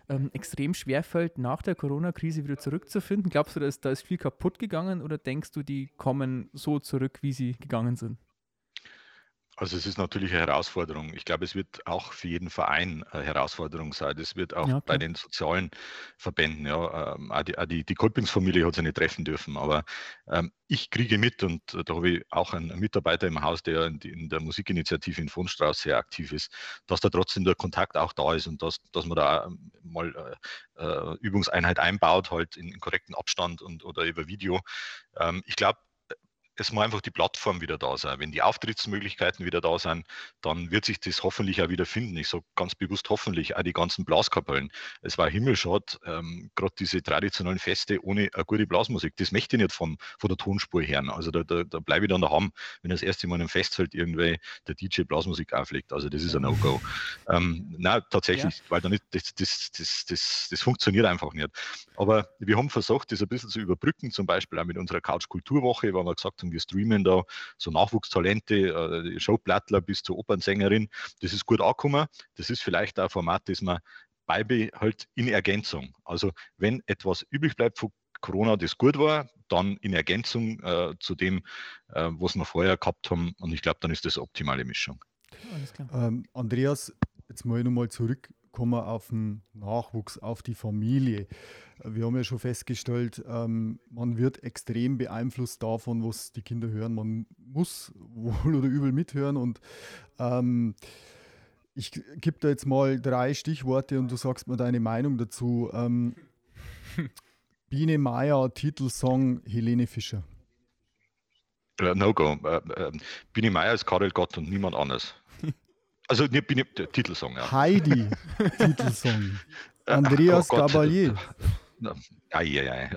ähm, extrem schwerfällt, nach der Corona-Krise wieder zurückzufinden? Glaubst du, dass da ist viel kaputt gegangen oder denkst du, die kommen so zurück, wie sie gegangen sind? Also es ist natürlich eine Herausforderung. Ich glaube, es wird auch für jeden Verein eine Herausforderung sein. Es wird auch ja, bei den sozialen Verbänden, ja, ähm, auch die, auch die, die Kolpingsfamilie hat sich nicht treffen dürfen, aber ähm, ich kriege mit und da habe ich auch einen Mitarbeiter im Haus, der in, in der Musikinitiative in Vonstrauß sehr aktiv ist, dass da trotzdem der Kontakt auch da ist und dass, dass man da ähm, mal äh, äh, Übungseinheit einbaut, halt in, in korrekten Abstand und oder über Video. Ähm, ich glaube, es muss einfach die Plattform wieder da sein. Wenn die Auftrittsmöglichkeiten wieder da sind, dann wird sich das hoffentlich auch wieder finden. Ich sage ganz bewusst hoffentlich, auch die ganzen Blaskapellen. Es war himmelschad, ähm, gerade diese traditionellen Feste ohne eine gute Blasmusik. Das möchte ich nicht vom, von der Tonspur her. Also da, da, da bleibe ich dann daheim, wenn das erste Mal in einem Festfeld irgendwie der DJ Blasmusik auflegt. Also das ist ein No-Go. ähm, nein, tatsächlich, ja. weil da nicht, das, das, das, das, das funktioniert einfach nicht. Aber wir haben versucht, das ein bisschen zu überbrücken, zum Beispiel auch mit unserer Couch-Kulturwoche, weil wir gesagt haben, und wir streamen da so Nachwuchstalente, äh, Showplattler bis zur Opernsängerin. Das ist gut angekommen. Das ist vielleicht auch ein Format, das man beibehält in Ergänzung. Also wenn etwas übrig bleibt von Corona, das gut war, dann in Ergänzung äh, zu dem, äh, was wir vorher gehabt haben. Und ich glaube, dann ist das eine optimale Mischung. Ähm, Andreas, jetzt mal nochmal zurückkommen auf den Nachwuchs, auf die Familie wir haben ja schon festgestellt, ähm, man wird extrem beeinflusst davon, was die Kinder hören. Man muss wohl oder übel mithören und ähm, ich gebe da jetzt mal drei Stichworte und du sagst mir deine Meinung dazu. Ähm, Biene Meier, Titelsong Helene Fischer. Uh, no go. Uh, uh, Biene Meier ist Karel Gott und niemand anders. Also ne, Biene, Titelsong, ja. Heidi, Titelsong. Andreas oh Gabalier. Eieiei.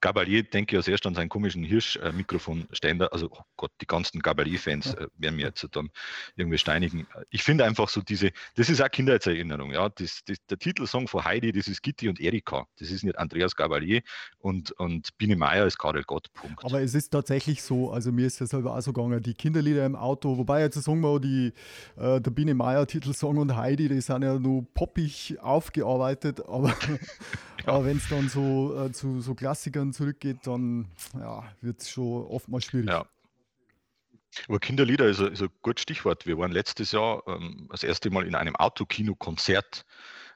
Gabalier denke ich als erst an seinen komischen Hirsch-Mikrofonständer. Also, oh Gott, die ganzen Gabalier-Fans äh, werden mir jetzt dann irgendwie steinigen. Ich finde einfach so diese, das ist auch Kindheitserinnerung. Ja? Das, das, der Titelsong von Heidi, das ist Gitti und Erika. Das ist nicht Andreas Gabalier und, und Biene Meier ist Karel Gott. Punkt. Aber es ist tatsächlich so, also mir ist ja selber auch so gegangen, die Kinderlieder im Auto, wobei jetzt sagen wir die, äh, der Biene Meier Titelsong und Heidi, die sind ja nur poppig aufgearbeitet, aber, ja. aber wenn es dann so äh, zu so Klassikern zurückgeht, dann ja, wird es schon oftmals schwierig. Ja. Aber Kinderlieder ist ein, ist ein gutes Stichwort. Wir waren letztes Jahr ähm, das erste Mal in einem Autokino-Konzert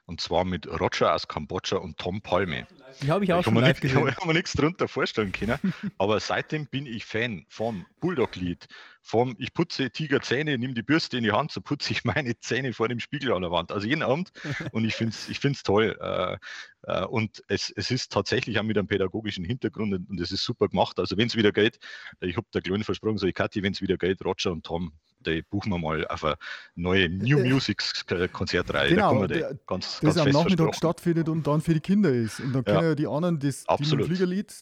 und zwar mit Roger aus Kambodscha und Tom Palme. Die habe ich auch ich schon live nicht, gesehen. Ich habe mir nichts darunter vorstellen können. aber seitdem bin ich Fan vom Bulldog-Lied, vom Ich putze Tiger Zähne, nimm die Bürste in die Hand, so putze ich meine Zähne vor dem Spiegel an der Wand. Also jeden Abend. Und ich finde es ich find's toll. Äh, äh, und es, es ist tatsächlich auch mit einem pädagogischen Hintergrund und es ist super gemacht. Also wenn es wieder geht, ich habe der Kleinen versprochen, so ich Kathi, wenn es wieder geht, Roger und Tom, die buchen wir mal auf eine neue New äh, Music Konzertreihe. Genau, da der, ganz, das ganz am Nachmittag stattfindet und dann für die Kinder ist. Und dann können ja, ja die anderen das Fliegerlied,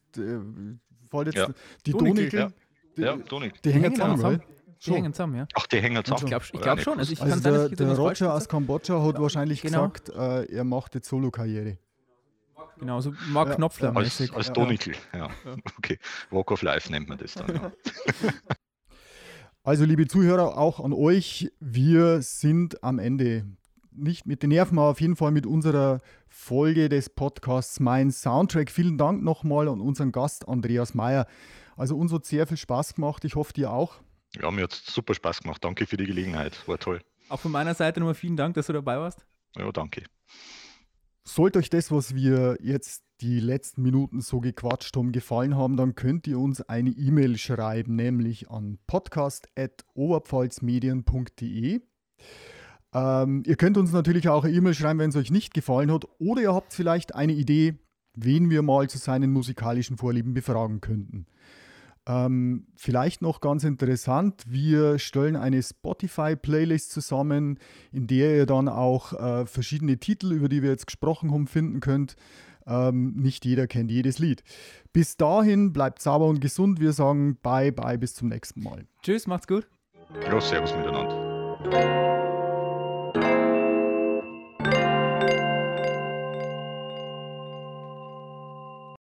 fällt jetzt ja. die Tonikel, ja. Die, ja, Tonikel. die hängen zusammen, zusammen. Die hängen zusammen, ja. Ach, die hängen zusammen. Ich glaube glaub schon. Also, ich also der, sein, der Roger aus Kambodscha hat wahrscheinlich genau. gesagt, äh, er macht jetzt Solo-Karriere. Genau, so Mark ja, Knopfler mäßig. Als, als Donikel, ja. ja. Okay, Walk of Life nennt man das dann. Ja. Also, liebe Zuhörer, auch an euch, wir sind am Ende. Nicht mit den Nerven, aber auf jeden Fall mit unserer Folge des Podcasts Mein Soundtrack. Vielen Dank nochmal an unseren Gast Andreas Meyer. Also uns hat sehr viel Spaß gemacht. Ich hoffe, dir auch. Ja, mir hat es super Spaß gemacht. Danke für die Gelegenheit. War toll. Auch von meiner Seite nochmal vielen Dank, dass du dabei warst. Ja, danke. Sollte euch das, was wir jetzt die letzten Minuten so gequatscht haben, gefallen haben, dann könnt ihr uns eine E-Mail schreiben, nämlich an podcast.oberpfalzmedien.de. Ähm, ihr könnt uns natürlich auch eine E-Mail schreiben, wenn es euch nicht gefallen hat, oder ihr habt vielleicht eine Idee, wen wir mal zu seinen musikalischen Vorlieben befragen könnten. Ähm, vielleicht noch ganz interessant, wir stellen eine Spotify-Playlist zusammen, in der ihr dann auch äh, verschiedene Titel, über die wir jetzt gesprochen haben, finden könnt. Ähm, nicht jeder kennt jedes Lied. Bis dahin bleibt sauber und gesund. Wir sagen bye, bye, bis zum nächsten Mal. Tschüss, macht's gut. Ja, servus miteinander.